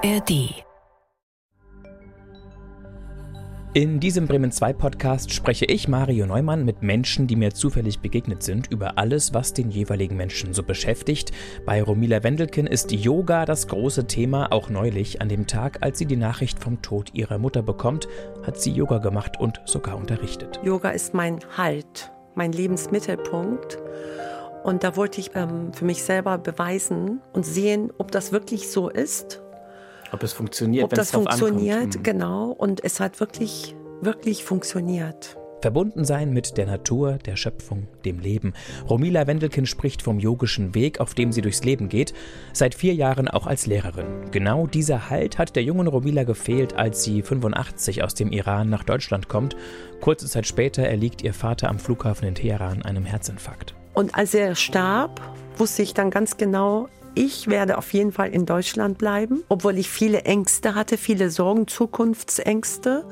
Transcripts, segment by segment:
ARD. In diesem Bremen 2 Podcast spreche ich, Mario Neumann, mit Menschen, die mir zufällig begegnet sind, über alles, was den jeweiligen Menschen so beschäftigt. Bei Romila Wendelken ist Yoga das große Thema. Auch neulich, an dem Tag, als sie die Nachricht vom Tod ihrer Mutter bekommt, hat sie Yoga gemacht und sogar unterrichtet. Yoga ist mein Halt, mein Lebensmittelpunkt. Und da wollte ich ähm, für mich selber beweisen und sehen, ob das wirklich so ist. Ob es funktioniert, ob das funktioniert, ankommt. Genau. Und es hat wirklich, wirklich funktioniert. Verbunden sein mit der Natur, der Schöpfung, dem Leben. Romila Wendelkin spricht vom yogischen Weg, auf dem sie durchs Leben geht, seit vier Jahren auch als Lehrerin. Genau dieser Halt hat der jungen Romila gefehlt, als sie 85 aus dem Iran nach Deutschland kommt. Kurze Zeit später erliegt ihr Vater am Flughafen in Teheran einem Herzinfarkt. Und als er starb, wusste ich dann ganz genau, ich werde auf jeden Fall in Deutschland bleiben, obwohl ich viele Ängste hatte, viele Sorgen, Zukunftsängste,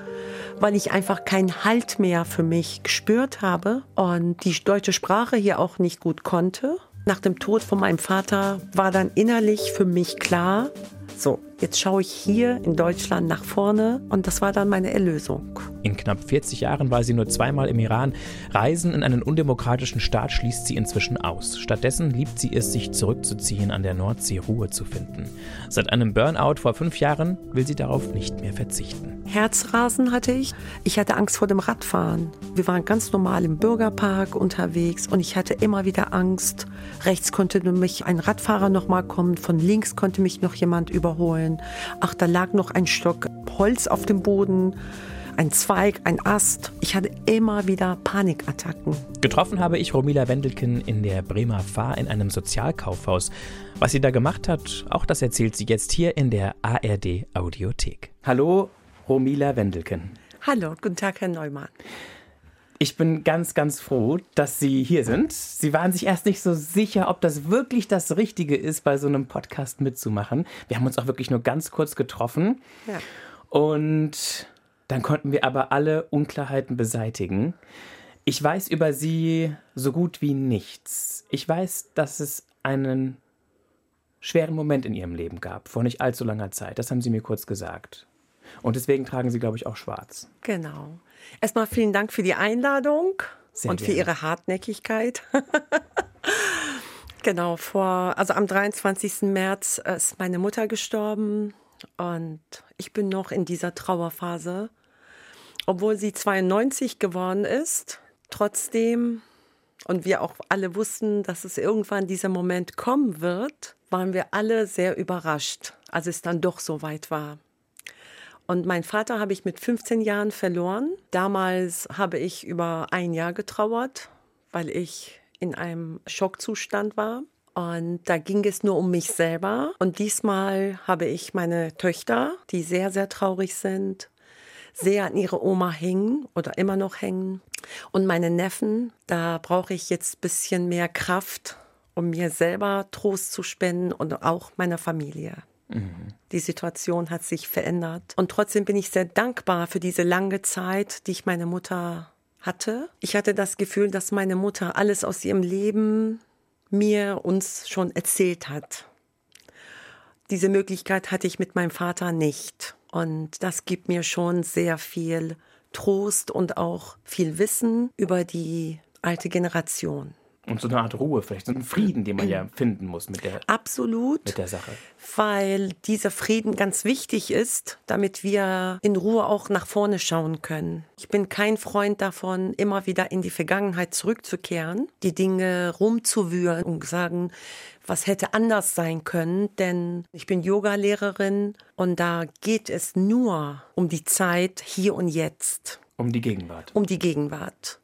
weil ich einfach keinen Halt mehr für mich gespürt habe und die deutsche Sprache hier auch nicht gut konnte. Nach dem Tod von meinem Vater war dann innerlich für mich klar, so, jetzt schaue ich hier in Deutschland nach vorne und das war dann meine Erlösung. In knapp 40 Jahren war sie nur zweimal im Iran. Reisen in einen undemokratischen Staat schließt sie inzwischen aus. Stattdessen liebt sie es, sich zurückzuziehen, an der Nordsee Ruhe zu finden. Seit einem Burnout vor fünf Jahren will sie darauf nicht mehr verzichten. Herzrasen hatte ich. Ich hatte Angst vor dem Radfahren. Wir waren ganz normal im Bürgerpark unterwegs und ich hatte immer wieder Angst. Rechts konnte mich ein Radfahrer noch mal kommen, von links konnte mich noch jemand überholen. Ach, da lag noch ein Stock Holz auf dem Boden ein Zweig, ein Ast. Ich hatte immer wieder Panikattacken. Getroffen habe ich Romila Wendelken in der Bremer Fahr in einem Sozialkaufhaus. Was sie da gemacht hat, auch das erzählt sie jetzt hier in der ARD Audiothek. Hallo, Romila Wendelken. Hallo, guten Tag, Herr Neumann. Ich bin ganz, ganz froh, dass Sie hier sind. Sie waren sich erst nicht so sicher, ob das wirklich das Richtige ist, bei so einem Podcast mitzumachen. Wir haben uns auch wirklich nur ganz kurz getroffen. Ja. Und dann konnten wir aber alle Unklarheiten beseitigen. Ich weiß über Sie so gut wie nichts. Ich weiß, dass es einen schweren Moment in Ihrem Leben gab, vor nicht allzu langer Zeit. Das haben Sie mir kurz gesagt. Und deswegen tragen Sie, glaube ich, auch schwarz. Genau. Erstmal vielen Dank für die Einladung Sehr und gerne. für Ihre Hartnäckigkeit. genau, vor, also am 23. März ist meine Mutter gestorben und ich bin noch in dieser Trauerphase. Obwohl sie 92 geworden ist, trotzdem, und wir auch alle wussten, dass es irgendwann dieser Moment kommen wird, waren wir alle sehr überrascht, als es dann doch so weit war. Und meinen Vater habe ich mit 15 Jahren verloren. Damals habe ich über ein Jahr getrauert, weil ich in einem Schockzustand war. Und da ging es nur um mich selber. Und diesmal habe ich meine Töchter, die sehr, sehr traurig sind, sehr an ihre Oma hängen oder immer noch hängen. Und meine Neffen, da brauche ich jetzt ein bisschen mehr Kraft, um mir selber Trost zu spenden und auch meiner Familie. Mhm. Die Situation hat sich verändert. Und trotzdem bin ich sehr dankbar für diese lange Zeit, die ich meine Mutter hatte. Ich hatte das Gefühl, dass meine Mutter alles aus ihrem Leben mir uns schon erzählt hat. Diese Möglichkeit hatte ich mit meinem Vater nicht. Und das gibt mir schon sehr viel Trost und auch viel Wissen über die alte Generation. Und so eine Art Ruhe, vielleicht so einen Frieden, den man ja finden muss mit der, Absolut, mit der Sache. Weil dieser Frieden ganz wichtig ist, damit wir in Ruhe auch nach vorne schauen können. Ich bin kein Freund davon, immer wieder in die Vergangenheit zurückzukehren, die Dinge rumzuwühlen und sagen, was hätte anders sein können, denn ich bin Yogalehrerin und da geht es nur um die Zeit hier und jetzt. Um die Gegenwart. Um die Gegenwart.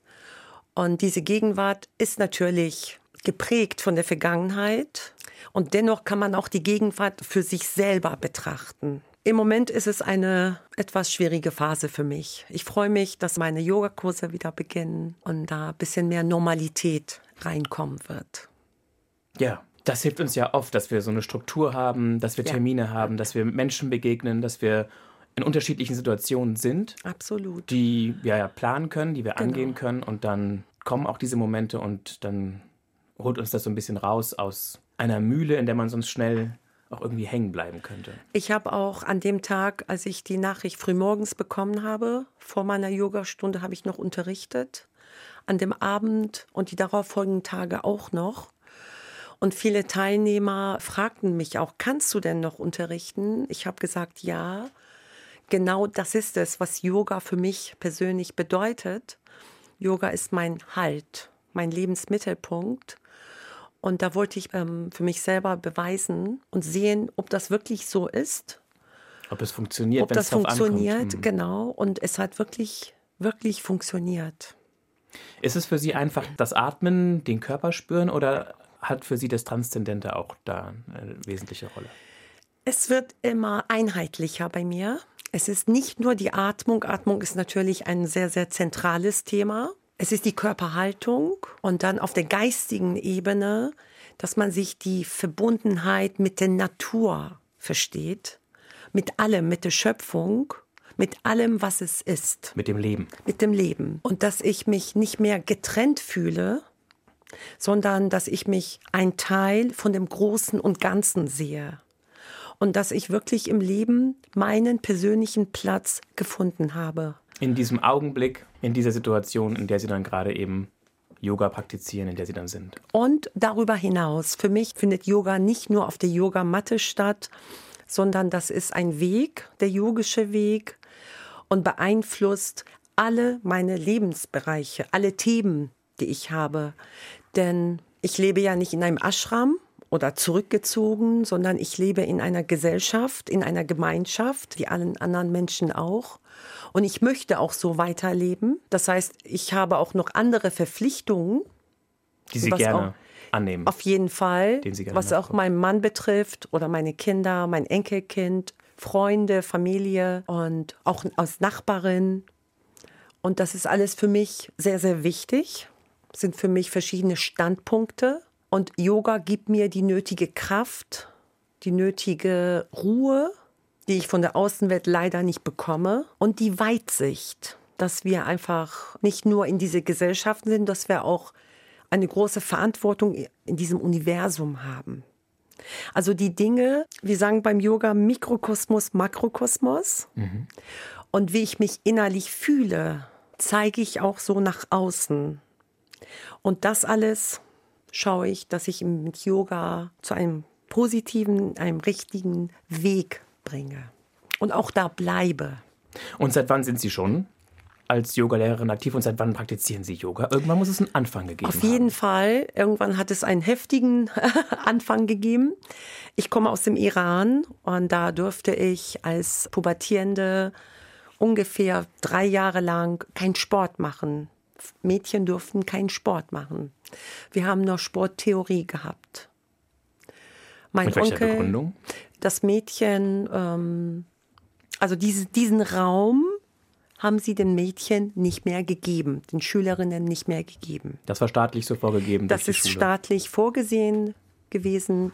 Und diese Gegenwart ist natürlich geprägt von der Vergangenheit. Und dennoch kann man auch die Gegenwart für sich selber betrachten. Im Moment ist es eine etwas schwierige Phase für mich. Ich freue mich, dass meine Yogakurse wieder beginnen und da ein bisschen mehr Normalität reinkommen wird. Ja, das hilft uns ja oft, dass wir so eine Struktur haben, dass wir Termine ja. haben, dass wir Menschen begegnen, dass wir in unterschiedlichen Situationen sind. Absolut. Die wir ja planen können, die wir genau. angehen können und dann kommen auch diese Momente und dann holt uns das so ein bisschen raus aus einer Mühle, in der man sonst schnell auch irgendwie hängen bleiben könnte. Ich habe auch an dem Tag, als ich die Nachricht frühmorgens bekommen habe, vor meiner Yogastunde habe ich noch unterrichtet. An dem Abend und die darauffolgenden Tage auch noch. Und viele Teilnehmer fragten mich auch, kannst du denn noch unterrichten? Ich habe gesagt, ja. Genau das ist es, was Yoga für mich persönlich bedeutet. Yoga ist mein Halt, mein Lebensmittelpunkt. Und da wollte ich ähm, für mich selber beweisen und sehen, ob das wirklich so ist. Ob es funktioniert, ob das funktioniert, mhm. genau. Und es hat wirklich, wirklich funktioniert. Ist es für Sie einfach das Atmen, den Körper spüren oder hat für Sie das Transzendente auch da eine wesentliche Rolle? Es wird immer einheitlicher bei mir. Es ist nicht nur die Atmung. Atmung ist natürlich ein sehr, sehr zentrales Thema. Es ist die Körperhaltung und dann auf der geistigen Ebene, dass man sich die Verbundenheit mit der Natur versteht, mit allem, mit der Schöpfung, mit allem, was es ist. Mit dem Leben. Mit dem Leben. Und dass ich mich nicht mehr getrennt fühle sondern dass ich mich ein Teil von dem Großen und Ganzen sehe. Und dass ich wirklich im Leben meinen persönlichen Platz gefunden habe. In diesem Augenblick, in dieser Situation, in der Sie dann gerade eben Yoga praktizieren, in der Sie dann sind. Und darüber hinaus, für mich findet Yoga nicht nur auf der Yogamatte statt, sondern das ist ein Weg, der yogische Weg und beeinflusst alle meine Lebensbereiche, alle Themen, die ich habe. Denn ich lebe ja nicht in einem Ashram oder zurückgezogen, sondern ich lebe in einer Gesellschaft, in einer Gemeinschaft, wie allen anderen Menschen auch. Und ich möchte auch so weiterleben. Das heißt, ich habe auch noch andere Verpflichtungen. Die Sie gerne annehmen. Auf jeden Fall. was auch meinen Mann betrifft oder meine Kinder, mein Enkelkind, Freunde, Familie und auch als Nachbarin. Und das ist alles für mich sehr, sehr wichtig sind für mich verschiedene Standpunkte. Und Yoga gibt mir die nötige Kraft, die nötige Ruhe, die ich von der Außenwelt leider nicht bekomme. Und die Weitsicht, dass wir einfach nicht nur in diese Gesellschaften sind, dass wir auch eine große Verantwortung in diesem Universum haben. Also die Dinge, wir sagen beim Yoga Mikrokosmos, Makrokosmos. Mhm. Und wie ich mich innerlich fühle, zeige ich auch so nach außen. Und das alles schaue ich, dass ich mit Yoga zu einem positiven, einem richtigen Weg bringe und auch da bleibe. Und seit wann sind Sie schon als Yogalehrerin aktiv und seit wann praktizieren Sie Yoga? Irgendwann muss es einen Anfang gegeben Auf jeden haben. Fall. Irgendwann hat es einen heftigen Anfang gegeben. Ich komme aus dem Iran und da durfte ich als Pubertierende ungefähr drei Jahre lang keinen Sport machen. Mädchen durften keinen Sport machen. Wir haben noch Sporttheorie gehabt. Mein Mit Onkel, Begründung? das Mädchen, ähm, also diese, diesen Raum haben sie den Mädchen nicht mehr gegeben, den Schülerinnen nicht mehr gegeben. Das war staatlich so vorgegeben. Das ist Schule. staatlich vorgesehen gewesen.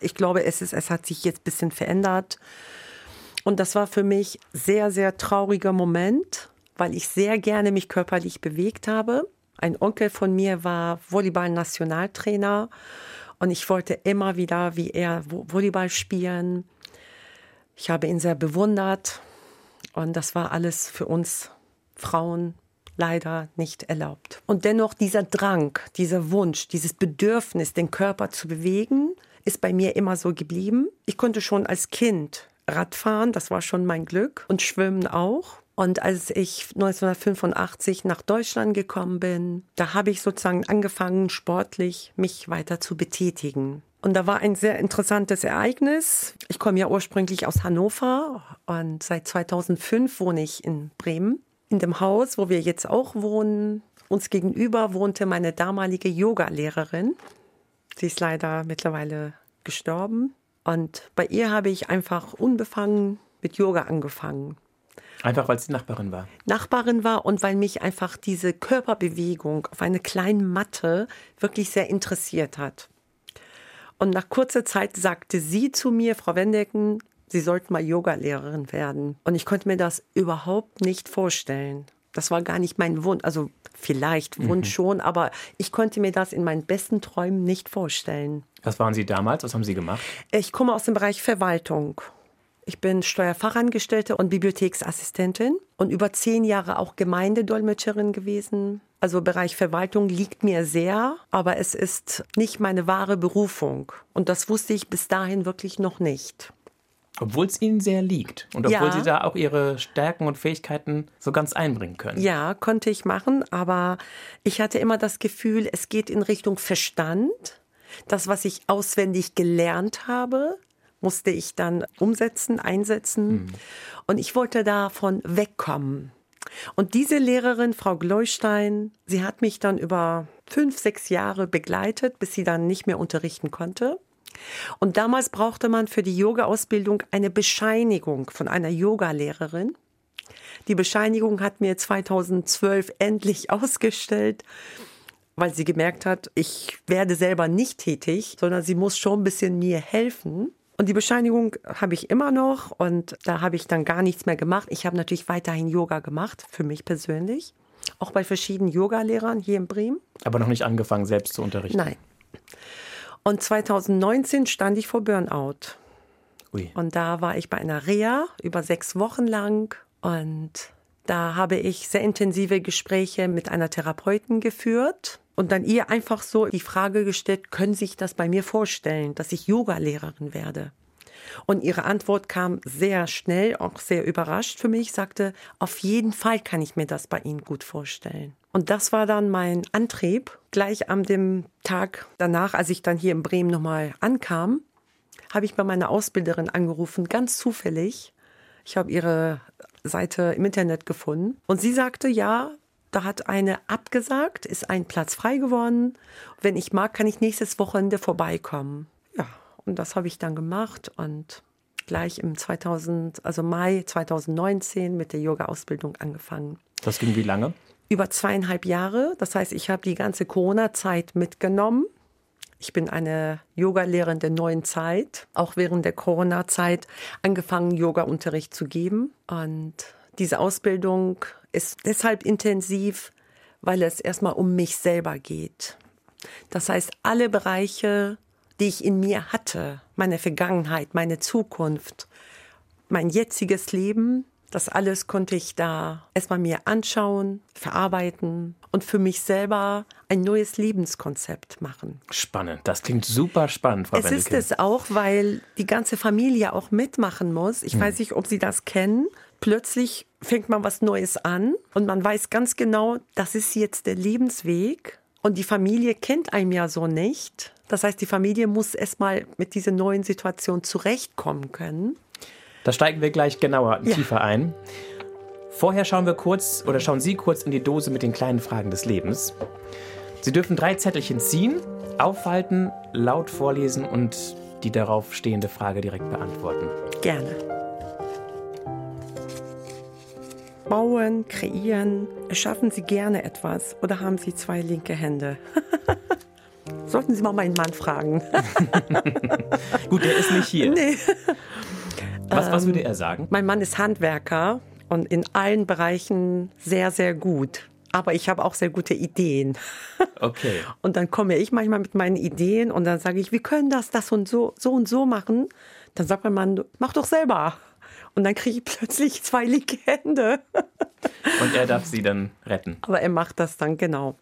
Ich glaube, es, ist, es hat sich jetzt ein bisschen verändert. Und das war für mich sehr, sehr trauriger Moment, weil ich sehr gerne mich körperlich bewegt habe. Ein Onkel von mir war Volleyball-Nationaltrainer und ich wollte immer wieder wie er Volleyball spielen. Ich habe ihn sehr bewundert und das war alles für uns Frauen leider nicht erlaubt. Und dennoch dieser Drang, dieser Wunsch, dieses Bedürfnis, den Körper zu bewegen, ist bei mir immer so geblieben. Ich konnte schon als Kind Radfahren, das war schon mein Glück, und Schwimmen auch. Und als ich 1985 nach Deutschland gekommen bin, da habe ich sozusagen angefangen, sportlich mich weiter zu betätigen. Und da war ein sehr interessantes Ereignis. Ich komme ja ursprünglich aus Hannover und seit 2005 wohne ich in Bremen. In dem Haus, wo wir jetzt auch wohnen, uns gegenüber wohnte meine damalige Yoga-Lehrerin. Sie ist leider mittlerweile gestorben. Und bei ihr habe ich einfach unbefangen mit Yoga angefangen. Einfach weil sie Nachbarin war. Nachbarin war und weil mich einfach diese Körperbewegung auf einer kleinen Matte wirklich sehr interessiert hat. Und nach kurzer Zeit sagte sie zu mir, Frau Wendecken, Sie sollten mal Yogalehrerin werden. Und ich konnte mir das überhaupt nicht vorstellen. Das war gar nicht mein Wunsch. Also vielleicht Wunsch mhm. schon, aber ich konnte mir das in meinen besten Träumen nicht vorstellen. Was waren Sie damals? Was haben Sie gemacht? Ich komme aus dem Bereich Verwaltung. Ich bin Steuerfachangestellte und Bibliotheksassistentin und über zehn Jahre auch Gemeindedolmetscherin gewesen. Also Bereich Verwaltung liegt mir sehr, aber es ist nicht meine wahre Berufung. Und das wusste ich bis dahin wirklich noch nicht. Obwohl es Ihnen sehr liegt und obwohl ja. Sie da auch Ihre Stärken und Fähigkeiten so ganz einbringen können. Ja, konnte ich machen, aber ich hatte immer das Gefühl, es geht in Richtung Verstand. Das, was ich auswendig gelernt habe, musste ich dann umsetzen, einsetzen. Mhm. Und ich wollte davon wegkommen. Und diese Lehrerin, Frau Gleustein, sie hat mich dann über fünf, sechs Jahre begleitet, bis sie dann nicht mehr unterrichten konnte. Und damals brauchte man für die Yoga-Ausbildung eine Bescheinigung von einer Yogalehrerin. Die Bescheinigung hat mir 2012 endlich ausgestellt, weil sie gemerkt hat, ich werde selber nicht tätig, sondern sie muss schon ein bisschen mir helfen. Und die Bescheinigung habe ich immer noch und da habe ich dann gar nichts mehr gemacht. Ich habe natürlich weiterhin Yoga gemacht, für mich persönlich. Auch bei verschiedenen Yogalehrern hier in Bremen. Aber noch nicht angefangen, selbst zu unterrichten? Nein. Und 2019 stand ich vor Burnout. Ui. Und da war ich bei einer Reha über sechs Wochen lang und da habe ich sehr intensive Gespräche mit einer Therapeutin geführt und dann ihr einfach so die Frage gestellt, können Sie sich das bei mir vorstellen, dass ich Yogalehrerin werde? Und ihre Antwort kam sehr schnell, auch sehr überrascht für mich, sagte, auf jeden Fall kann ich mir das bei Ihnen gut vorstellen. Und das war dann mein Antrieb. Gleich am dem Tag danach, als ich dann hier in Bremen nochmal ankam, habe ich bei meiner Ausbilderin angerufen, ganz zufällig. Ich habe ihre Seite im Internet gefunden. Und sie sagte, ja, da hat eine abgesagt, ist ein Platz frei geworden. Wenn ich mag, kann ich nächstes Wochenende vorbeikommen. Ja, und das habe ich dann gemacht und gleich im 2000, also Mai 2019 mit der Yoga-Ausbildung angefangen. Das ging wie lange? Über zweieinhalb Jahre. Das heißt, ich habe die ganze Corona-Zeit mitgenommen. Ich bin eine Yoga-Lehrerin der neuen Zeit, auch während der Corona-Zeit angefangen, Yoga-Unterricht zu geben. Und diese Ausbildung ist deshalb intensiv, weil es erstmal um mich selber geht. Das heißt, alle Bereiche, die ich in mir hatte, meine Vergangenheit, meine Zukunft, mein jetziges Leben, das alles konnte ich da erstmal mir anschauen, verarbeiten und für mich selber ein neues Lebenskonzept machen. Spannend, das klingt super spannend, Frau Es Benneke. ist es auch, weil die ganze Familie auch mitmachen muss. Ich hm. weiß nicht, ob Sie das kennen plötzlich fängt man was Neues an und man weiß ganz genau, das ist jetzt der Lebensweg und die Familie kennt einem ja so nicht. Das heißt, die Familie muss erstmal mit dieser neuen Situation zurechtkommen können. Da steigen wir gleich genauer ja. tiefer ein. Vorher schauen wir kurz oder schauen Sie kurz in die Dose mit den kleinen Fragen des Lebens. Sie dürfen drei Zettelchen ziehen, aufhalten, laut vorlesen und die darauf stehende Frage direkt beantworten. Gerne bauen, kreieren, erschaffen Sie gerne etwas oder haben Sie zwei linke Hände? Sollten Sie mal meinen Mann fragen. Gut, der ist nicht hier. Nee. Was, was würde er sagen? Mein Mann ist Handwerker und in allen Bereichen sehr, sehr gut. Aber ich habe auch sehr gute Ideen. Okay. Und dann komme ich manchmal mit meinen Ideen und dann sage ich, wir können das, das und so, so und so machen. Dann sagt mein Mann, mach doch selber. Und dann kriege ich plötzlich zwei linke Hände. Und er darf sie dann retten. Aber er macht das dann genau.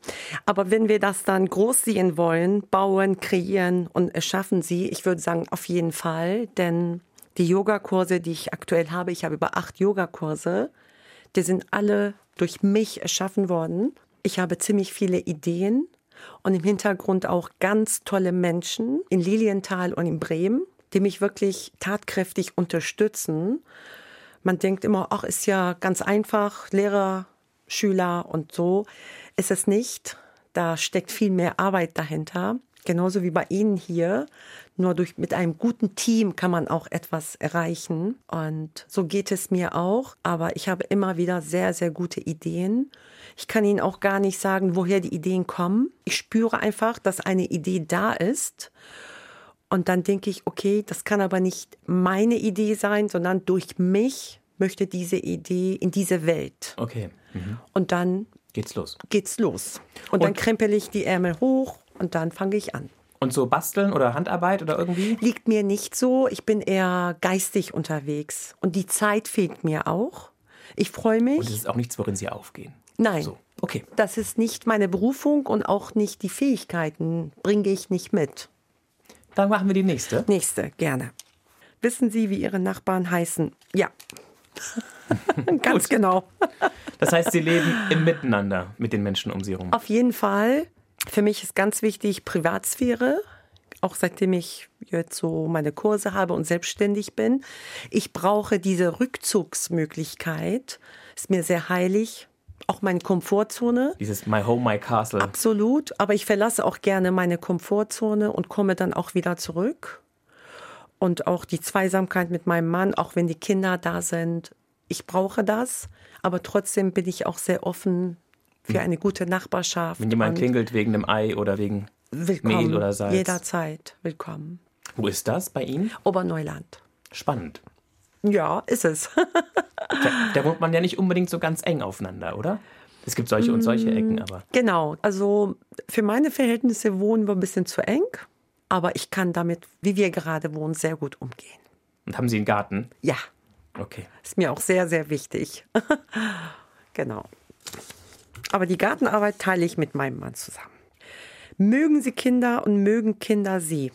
Aber wenn wir das dann groß sehen wollen, bauen, kreieren und erschaffen sie, ich würde sagen, auf jeden Fall. Denn die Yogakurse, die ich aktuell habe, ich habe über acht Yogakurse, die sind alle durch mich erschaffen worden. Ich habe ziemlich viele Ideen und im Hintergrund auch ganz tolle Menschen in Lilienthal und in Bremen die mich wirklich tatkräftig unterstützen. Man denkt immer, ach, ist ja ganz einfach, Lehrer, Schüler und so. Ist es nicht. Da steckt viel mehr Arbeit dahinter. Genauso wie bei Ihnen hier. Nur durch, mit einem guten Team kann man auch etwas erreichen. Und so geht es mir auch. Aber ich habe immer wieder sehr, sehr gute Ideen. Ich kann Ihnen auch gar nicht sagen, woher die Ideen kommen. Ich spüre einfach, dass eine Idee da ist. Und dann denke ich, okay, das kann aber nicht meine Idee sein, sondern durch mich möchte diese Idee in diese Welt. Okay. Mhm. Und dann geht's los. geht's los. Und, dann Und- krempel ich die Ärmel hoch und dann fange ich an. Und so basteln oder Handarbeit oder irgendwie? Liegt mir nicht so. Ich bin eher geistig unterwegs. Und die Zeit fehlt mir auch. Ich freue mich. Und es ist auch nichts, worin Sie aufgehen. Nein. So, okay. Das ist nicht meine Berufung und auch nicht die Fähigkeiten bringe ich nicht mit. Dann machen wir die nächste. Nächste, gerne. Wissen Sie, wie Ihre Nachbarn heißen? Ja. Ganz genau. Das heißt, Sie leben im Miteinander mit den Menschen um Sie herum. Auf jeden Fall. Für mich ist ganz wichtig Privatsphäre. Auch seitdem ich jetzt so meine Kurse habe und selbstständig bin. Ich brauche diese Rückzugsmöglichkeit. Ist mir sehr heilig. Auch meine Komfortzone. Dieses My Home, My Castle. Absolut. Aber ich verlasse auch gerne meine Komfortzone und komme dann auch wieder zurück. Und auch die Zweisamkeit mit meinem Mann, auch wenn die Kinder da sind. Ich brauche das. Aber trotzdem bin ich auch sehr offen für eine gute Nachbarschaft. Wenn jemand klingelt wegen einem Ei oder wegen willkommen. Mehl oder Salz. Jederzeit willkommen. Wo ist das bei Ihnen? Oberneuland. Spannend. Ja, ist es. Da, da wohnt man ja nicht unbedingt so ganz eng aufeinander, oder? Es gibt solche und solche Ecken, aber genau. Also für meine Verhältnisse wohnen wir ein bisschen zu eng. Aber ich kann damit, wie wir gerade wohnen, sehr gut umgehen. und haben Sie einen Garten? Ja. Okay. Ist mir auch sehr, sehr wichtig. genau. Aber die Gartenarbeit teile ich mit meinem Mann zusammen. Mögen Sie Kinder und mögen Kinder Sie?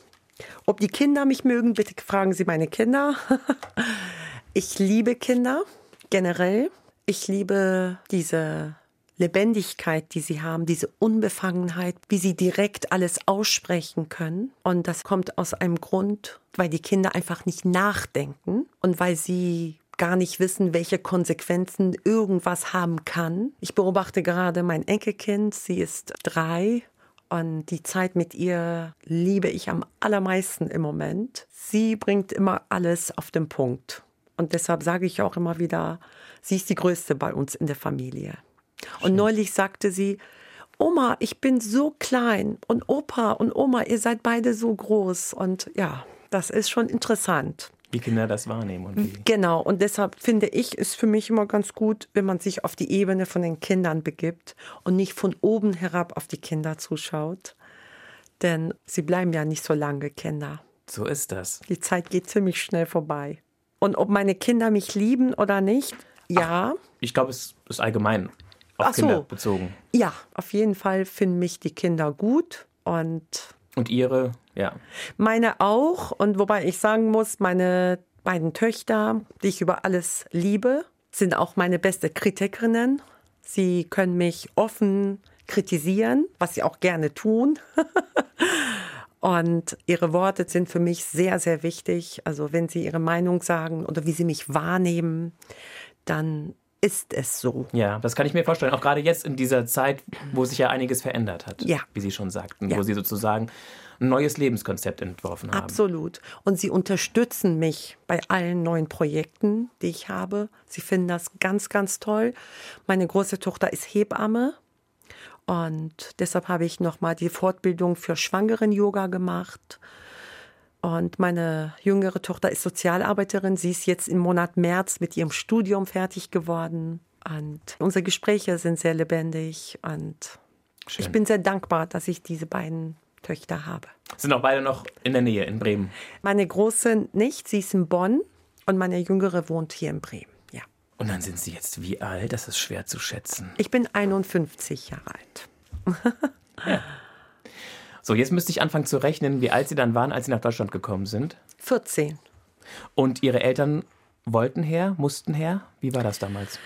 Ob die Kinder mich mögen, bitte fragen Sie meine Kinder. ich liebe Kinder generell. Ich liebe diese Lebendigkeit, die sie haben, diese Unbefangenheit, wie sie direkt alles aussprechen können. Und das kommt aus einem Grund, weil die Kinder einfach nicht nachdenken und weil sie gar nicht wissen, welche Konsequenzen irgendwas haben kann. Ich beobachte gerade mein Enkelkind, sie ist drei und die Zeit mit ihr liebe ich am allermeisten im Moment. Sie bringt immer alles auf den Punkt. Und deshalb sage ich auch immer wieder, sie ist die Größte bei uns in der Familie. Und neulich sagte sie, Oma, ich bin so klein und Opa und Oma, ihr seid beide so groß. Und ja, das ist schon interessant. Wie Kinder das wahrnehmen und wie. Genau, und deshalb finde ich, ist für mich immer ganz gut, wenn man sich auf die Ebene von den Kindern begibt und nicht von oben herab auf die Kinder zuschaut. Denn sie bleiben ja nicht so lange Kinder. So ist das. Die Zeit geht ziemlich schnell vorbei. Und ob meine Kinder mich lieben oder nicht, ja, Ich glaube, es ist allgemein auf Ach so. Kinder bezogen. ja, auf jeden Fall finden mich die Kinder gut und Und Ihre, ja. Meine auch. Und wobei ich sagen muss, meine beiden Töchter, die ich über alles liebe, sind auch meine beste Kritikerinnen. Sie können mich offen kritisieren, was sie auch gerne tun. Und ihre Worte sind für mich sehr, sehr wichtig. Also wenn sie ihre Meinung sagen oder wie sie mich wahrnehmen, dann ist es so. Ja, das kann ich mir vorstellen. Auch gerade jetzt in dieser Zeit, wo sich ja einiges verändert hat. Ja. Wie Sie schon sagten. Ja. Wo Sie sozusagen ein neues Lebenskonzept entworfen haben. Absolut. Und sie unterstützen mich bei allen neuen Projekten, die ich habe. Sie finden das ganz, ganz toll. Meine große Tochter ist Hebamme. Und deshalb habe ich nochmal die Fortbildung für Schwangeren-Yoga gemacht. Und meine jüngere Tochter ist Sozialarbeiterin. Sie ist jetzt im Monat März mit ihrem Studium fertig geworden. Und unsere Gespräche sind sehr lebendig. Und Schön. ich bin sehr dankbar, dass ich diese beiden Töchter habe. Sind auch beide noch in der Nähe, in Bremen. Meine große nicht, sie ist in Bonn und meine jüngere wohnt hier in Bremen. Ja. Und dann sind Sie jetzt wie alt? Das ist schwer zu schätzen. Ich bin 51 Jahre alt. So, jetzt müsste ich anfangen zu rechnen, wie alt Sie dann waren, als Sie nach Deutschland gekommen sind. 14. Und Ihre Eltern wollten her, mussten her? Wie war das damals?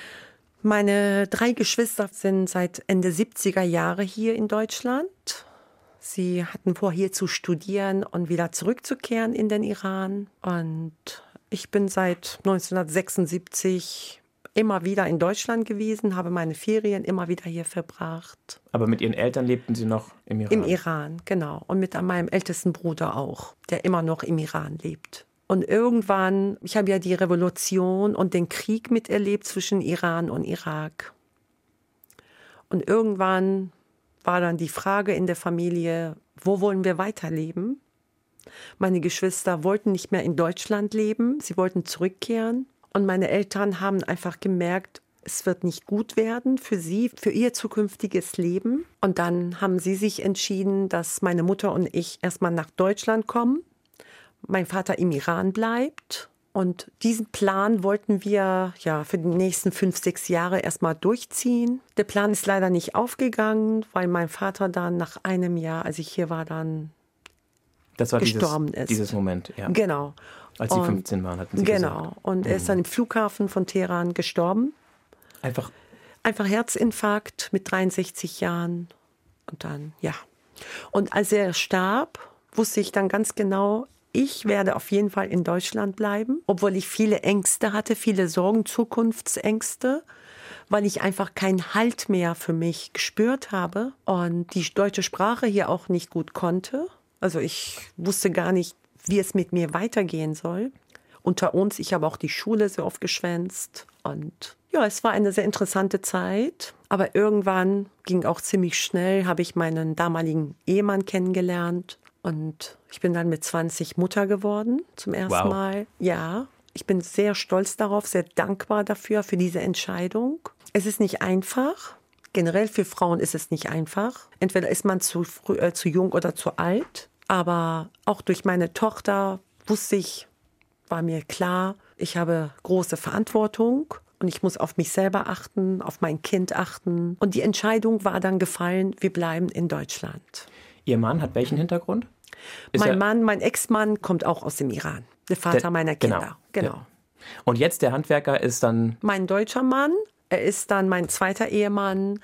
Meine drei Geschwister sind seit Ende 70er Jahre hier in Deutschland. Sie hatten vor, hier zu studieren und wieder zurückzukehren in den Iran. Und ich bin seit 1976 immer wieder in Deutschland gewesen, habe meine Ferien immer wieder hier verbracht. Aber mit Ihren Eltern lebten Sie noch im Iran? Im Iran, genau. Und mit meinem ältesten Bruder auch, der immer noch im Iran lebt. Und irgendwann, ich habe ja die Revolution und den Krieg miterlebt zwischen Iran und Irak. Und irgendwann war dann die Frage in der Familie, wo wollen wir weiterleben? Meine Geschwister wollten nicht mehr in Deutschland leben, sie wollten zurückkehren. Und meine Eltern haben einfach gemerkt, es wird nicht gut werden für sie, für ihr zukünftiges Leben. Und dann haben sie sich entschieden, dass meine Mutter und ich erstmal nach Deutschland kommen, mein Vater im Iran bleibt. Und diesen Plan wollten wir ja für die nächsten fünf, sechs Jahre erstmal durchziehen. Der Plan ist leider nicht aufgegangen, weil mein Vater dann nach einem Jahr, als ich hier war, dann das war gestorben dieses, ist. Dieses Moment, ja. Genau. Als Sie Und- 15 waren, hatten Sie Genau. gesagt. Und er ist dann im Flughafen von Teheran gestorben. Einfach, Einfach Herzinfarkt mit 63 Jahren. Und dann, ja. Und als er starb, wusste ich dann ganz genau, ich werde auf jeden Fall in Deutschland bleiben, obwohl ich viele Ängste hatte, viele Sorgen, Zukunftsängste, weil ich einfach keinen Halt mehr für mich gespürt habe und die deutsche Sprache hier auch nicht gut konnte. Also ich wusste gar nicht, wie es mit mir weitergehen soll. Unter uns, ich habe auch die Schule sehr oft geschwänzt und ja, es war eine sehr interessante Zeit. Aber irgendwann ging auch ziemlich schnell, habe ich meinen damaligen Ehemann kennengelernt und ich bin dann mit 20 Mutter geworden zum ersten Wow. Mal. Ja, ich bin sehr stolz darauf, sehr dankbar dafür, für diese Entscheidung. Es ist nicht einfach. Generell für Frauen ist es nicht einfach. Entweder ist man zu, früh, äh, zu jung oder zu alt. Aber auch durch meine Tochter wusste ich, war mir klar, ich habe große Verantwortung und ich muss auf mich selber achten, auf mein Kind achten. Und die Entscheidung war dann gefallen, wir bleiben in Deutschland. Ihr Mann hat welchen Hintergrund? Ist mein Mann, mein Ex-Mann kommt auch aus dem Iran. Der Vater Der- meiner genau, Kinder. Genau. ja. Und jetzt der Handwerker ist dann, Mein deutscher Mann, er ist dann mein zweiter Ehemann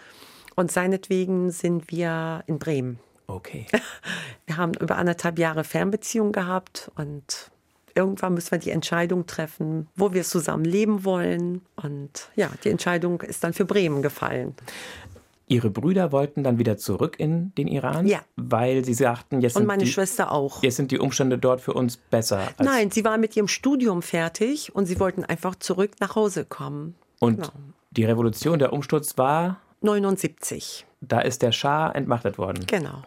und seinetwegen sind wir in Bremen. okay. Wir haben über anderthalb Jahre Fernbeziehung gehabt und irgendwann müssen wir die Entscheidung treffen, wo wir zusammen leben wollen. Und ja, die Entscheidung ist dann für Bremen gefallen. Ihre Brüder wollten dann wieder zurück in den Iran? Ja. Weil sie sagten, jetzt Und sind, meine die, Schwester auch. jetzt sind die Umstände dort für uns besser. Nein, sie war mit ihrem Studium fertig und sie wollten einfach zurück nach Hause kommen. Und Genau. Die Revolution, der Umsturz war, 79, da ist der Schah entmachtet worden. genau.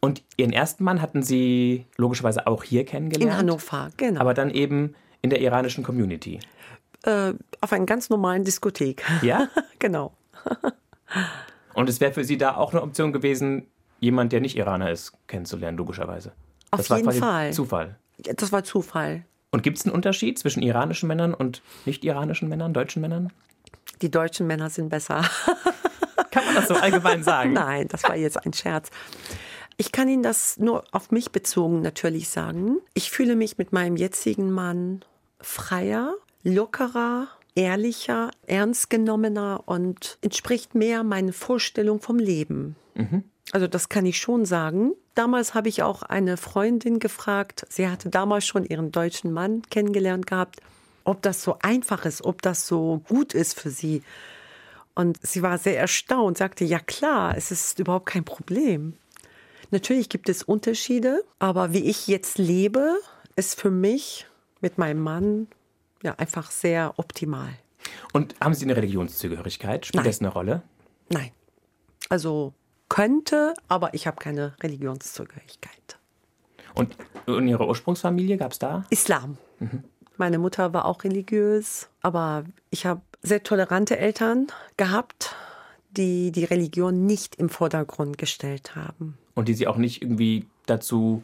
Und ihren ersten Mann hatten sie logischerweise auch hier In kennengelernt. Hannover, genau. Aber dann eben in der iranischen Community. äh, auf einer ganz normalen Diskothek. Ja? genau. Und es wäre für sie da auch eine Option gewesen, jemand, der nicht Iraner ist, kennenzulernen, logischerweise. Auf das war jeden Fall. Zufall. Das war Zufall. Und gibt es einen Unterschied zwischen iranischen Männern und nicht-iranischen Männern, deutschen Männern? Die deutschen Männer sind besser. Kann man das so allgemein sagen? Nein, das war jetzt ein Scherz. Ich kann Ihnen das nur auf mich bezogen natürlich sagen. Ich fühle mich mit meinem jetzigen Mann freier, lockerer, ehrlicher, ernstgenommener und entspricht mehr meinen Vorstellungen vom Leben. Also das kann ich schon sagen. Damals habe ich auch eine Freundin gefragt, sie hatte damals schon ihren deutschen Mann kennengelernt gehabt, ob das so einfach ist, ob das so gut ist für sie. Und sie war sehr erstaunt, sagte, ja klar, es ist überhaupt kein Problem. Natürlich gibt es Unterschiede, aber wie ich jetzt lebe, ist für mich mit meinem Mann ja einfach sehr optimal. Und haben Sie eine Religionszugehörigkeit? Spielt Nein. das eine Rolle? Nein. Also könnte, aber ich habe keine Religionszugehörigkeit. Und in Ihrer Ursprungsfamilie gab es da? Islam. Meine Mutter war auch religiös, aber ich habe sehr tolerante Eltern gehabt, die die Religion nicht im Vordergrund gestellt haben. Und die Sie auch nicht irgendwie dazu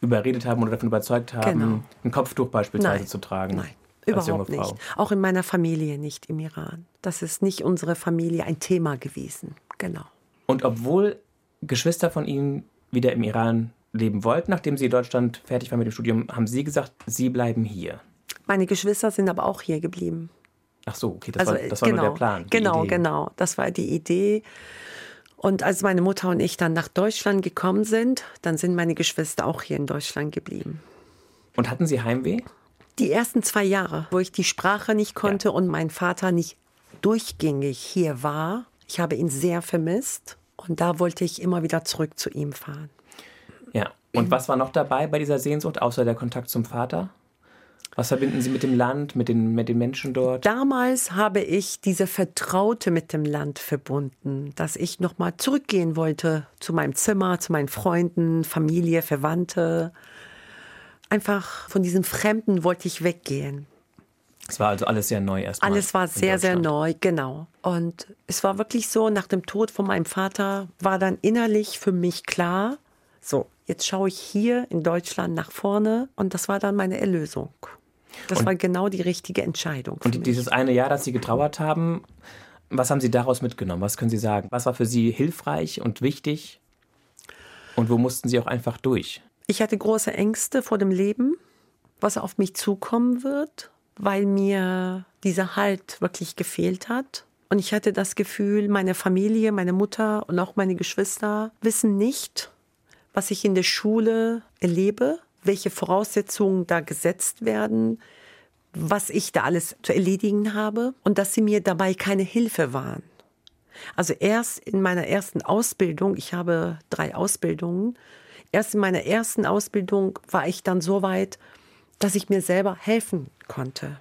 überredet haben oder davon überzeugt haben, Genau. ein Kopftuch beispielsweise Nein. zu tragen? Nein, überhaupt nicht. Auch in meiner Familie nicht im Iran. Das ist nicht unsere Familie ein Thema gewesen. Genau. Und obwohl Geschwister von Ihnen wieder im Iran leben wollten, nachdem Sie in Deutschland fertig waren mit dem Studium, haben Sie gesagt, Sie bleiben hier. Meine Geschwister sind aber auch hier geblieben. Ach so, okay, das war, äh, das war nur der Plan. genau, Idee. genau. Das war die Idee. Und als meine Mutter und ich dann nach Deutschland gekommen sind, dann sind meine Geschwister auch hier in Deutschland geblieben. Und hatten Sie Heimweh? Die ersten zwei Jahre, wo ich die Sprache nicht konnte und mein Vater nicht durchgängig hier war, ich habe ihn sehr vermisst. Und da wollte ich immer wieder zurück zu ihm fahren. Ja. Und was war noch dabei bei dieser Sehnsucht, außer der Kontakt zum Vater? Was verbinden Sie mit dem Land, mit den, mit den Menschen dort? Damals habe ich diese Vertraute mit dem Land verbunden, dass ich nochmal zurückgehen wollte zu meinem Zimmer, zu meinen Freunden, Familie, Verwandte. Einfach von diesem Fremden wollte ich weggehen. Es war also alles sehr neu erstmal. Alles war sehr, sehr neu, genau. Und es war wirklich so, nach dem Tod von meinem Vater war dann innerlich für mich klar, so, jetzt schaue ich hier in Deutschland nach vorne und das war dann meine Erlösung. Das und, war genau die richtige Entscheidung. und dieses eine Jahr, das Sie getrauert haben, was haben Sie daraus mitgenommen? Was können Sie sagen? Was war für Sie hilfreich und wichtig? Und wo mussten Sie auch einfach durch? Ich hatte große Ängste vor dem Leben, was auf mich zukommen wird, weil mir dieser Halt wirklich gefehlt hat. Und ich hatte das Gefühl, meine Familie, meine Mutter und auch meine Geschwister wissen nicht, was ich in der Schule erlebe, welche Voraussetzungen da gesetzt werden, was ich da alles zu erledigen habe und dass sie mir dabei keine Hilfe waren. Also erst in meiner ersten Ausbildung, ich habe drei Ausbildungen, erst in meiner ersten Ausbildung war ich dann so weit, dass ich mir selber helfen konnte.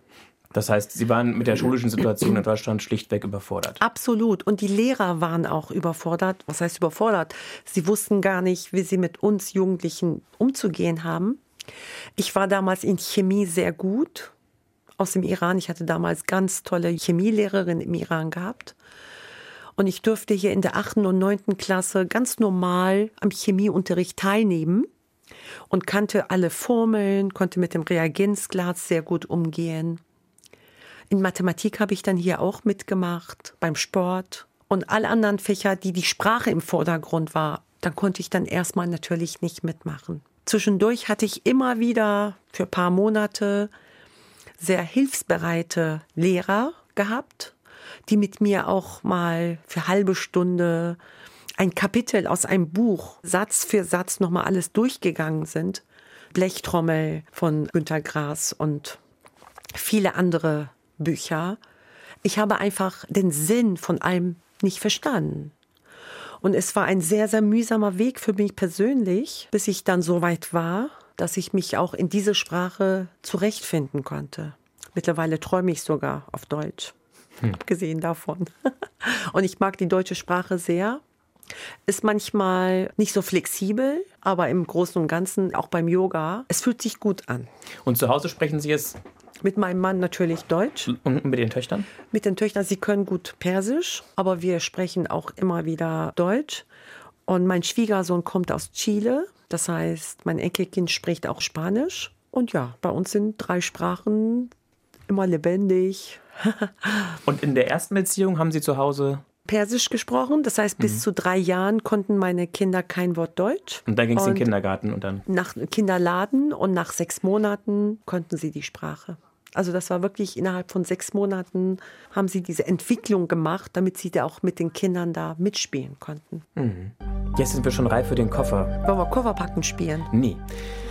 Das heißt, Sie waren mit der schulischen Situation in Deutschland schlichtweg überfordert. Absolut. Und die Lehrer waren auch überfordert. Was heißt überfordert? Sie wussten gar nicht, wie sie mit uns Jugendlichen umzugehen haben. Ich war damals in Chemie sehr gut aus dem Iran. Ich hatte damals ganz tolle Chemielehrerin im Iran gehabt. Und ich durfte hier in der achten und neunten Klasse ganz normal am Chemieunterricht teilnehmen und kannte alle Formeln, konnte mit dem Reagenzglas sehr gut umgehen. In Mathematik habe ich dann hier auch mitgemacht, beim Sport und alle anderen Fächer, die die Sprache im Vordergrund war, dann konnte ich dann erstmal natürlich nicht mitmachen. Zwischendurch hatte ich immer wieder für ein paar Monate sehr hilfsbereite Lehrer gehabt, die mit mir auch mal für halbe Stunde ein Kapitel aus einem Buch Satz für Satz nochmal alles durchgegangen sind. Blechtrommel von Günter Grass und viele andere Bücher. Ich habe einfach den Sinn von allem nicht verstanden. Und es war ein sehr, sehr mühsamer Weg für mich persönlich, bis ich dann so weit war, dass ich mich auch in diese Sprache zurechtfinden konnte. Mittlerweile träume ich sogar auf Deutsch, hm. abgesehen davon. Und ich mag die deutsche Sprache sehr. Ist manchmal nicht so flexibel, aber im Großen und Ganzen, auch beim Yoga, es fühlt sich gut an. Und zu Hause sprechen Sie es? Mit meinem Mann natürlich Deutsch. Und mit den Töchtern? Mit den Töchtern, sie können gut Persisch, aber wir sprechen auch immer wieder Deutsch. Und mein Schwiegersohn kommt aus Chile. Das heißt, mein Enkelkind spricht auch Spanisch. Und ja, bei uns sind drei Sprachen immer lebendig. Und in der ersten Beziehung haben Sie zu Hause Persisch gesprochen. Das heißt, bis mhm. zu drei Jahren konnten meine Kinder kein Wort Deutsch. Und dann ging es in den Kindergarten und dann? Nach Kinderladen und nach sechs Monaten konnten sie die Sprache. Also das war wirklich innerhalb von sechs Monaten haben sie diese Entwicklung gemacht, damit sie da auch mit den Kindern da mitspielen konnten. Mhm. Jetzt sind wir schon reif für den Koffer. Wollen wir Kofferpacken spielen? Nee.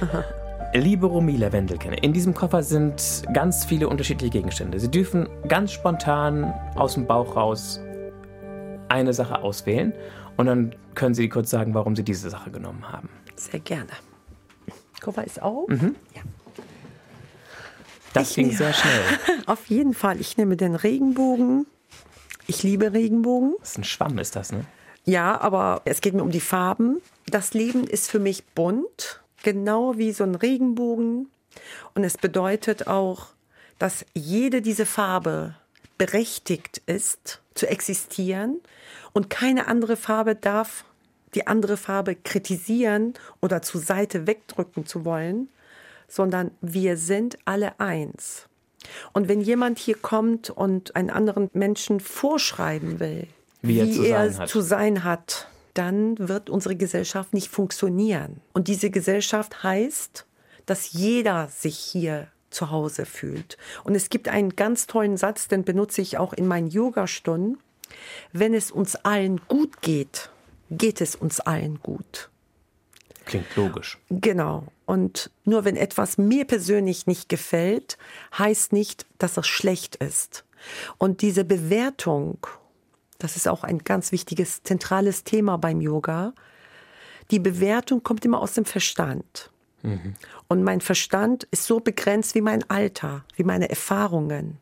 Liebe Romila Wendelken, in diesem Koffer sind ganz viele unterschiedliche Gegenstände. Sie dürfen ganz spontan aus dem Bauch raus eine Sache auswählen und dann können Sie kurz sagen, warum Sie diese Sache genommen haben. Sehr gerne. Koffer ist auf. Mhm. Ja. Das ich ging nehme, sehr schnell. Auf jeden Fall. Ich nehme den Regenbogen. Ich liebe Regenbogen. Das ist ein Schwamm, ist das, ne? Ja, aber es geht mir um die Farben. Das Leben ist für mich bunt, genau wie so ein Regenbogen. Und es bedeutet auch, dass jede diese Farbe berechtigt ist, zu existieren. Und keine andere Farbe darf die andere Farbe kritisieren oder zur Seite wegdrücken zu wollen, sondern wir sind alle eins. Und wenn jemand hier kommt und einen anderen Menschen vorschreiben will, wie er, wie zu, er sein zu, sein hat, dann wird unsere Gesellschaft nicht funktionieren. Und diese Gesellschaft heißt, dass jeder sich hier zu Hause fühlt. Und es gibt einen ganz tollen Satz, den benutze ich auch in meinen Yoga-Stunden. Wenn es uns allen gut geht, geht es uns allen gut. Klingt logisch. Genau. Und nur wenn etwas mir persönlich nicht gefällt, heißt nicht, dass es schlecht ist. Und diese Bewertung, das ist auch ein ganz wichtiges, zentrales Thema beim Yoga. Die Bewertung kommt immer aus dem Verstand. Mhm. Und mein Verstand ist so begrenzt wie mein Alter, wie meine Erfahrungen.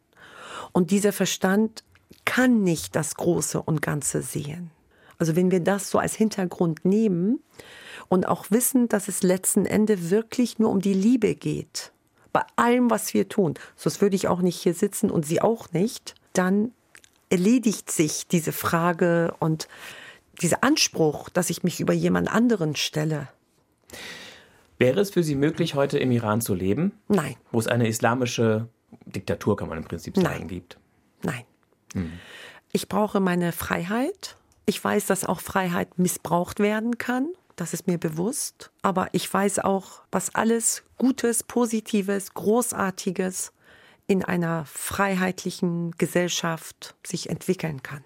Und dieser Verstand kann nicht das Große und Ganze sehen. Also wenn wir das so als Hintergrund nehmen, und auch wissen, dass es letzten Endes wirklich nur um die Liebe geht bei allem, was wir tun, sonst würde ich auch nicht hier sitzen und Sie auch nicht, dann erledigt sich diese Frage und dieser Anspruch, dass ich mich über jemand anderen stelle. Wäre es für Sie möglich, heute im Iran zu leben? Nein. Wo es eine islamische Diktatur, kann man im Prinzip sagen, Nein. gibt. Nein. Ich brauche meine Freiheit. Ich weiß, dass auch Freiheit missbraucht werden kann. Das ist mir bewusst. Aber ich weiß auch, was alles Gutes, Positives, Großartiges in einer freiheitlichen Gesellschaft sich entwickeln kann.